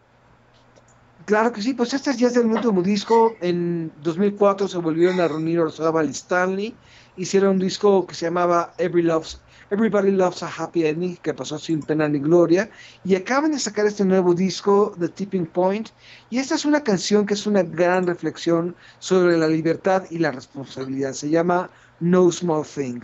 Claro que sí, pues este ya es el último disco. En 2004 se volvieron a reunir Orzábal y Stanley. Hicieron un disco que se llamaba Every Loves, Everybody Loves a Happy Ending, que pasó sin pena ni gloria. Y acaban de sacar este nuevo disco, The Tipping Point. Y esta es una canción que es una gran reflexión sobre la libertad y la responsabilidad. Se llama No Small Thing.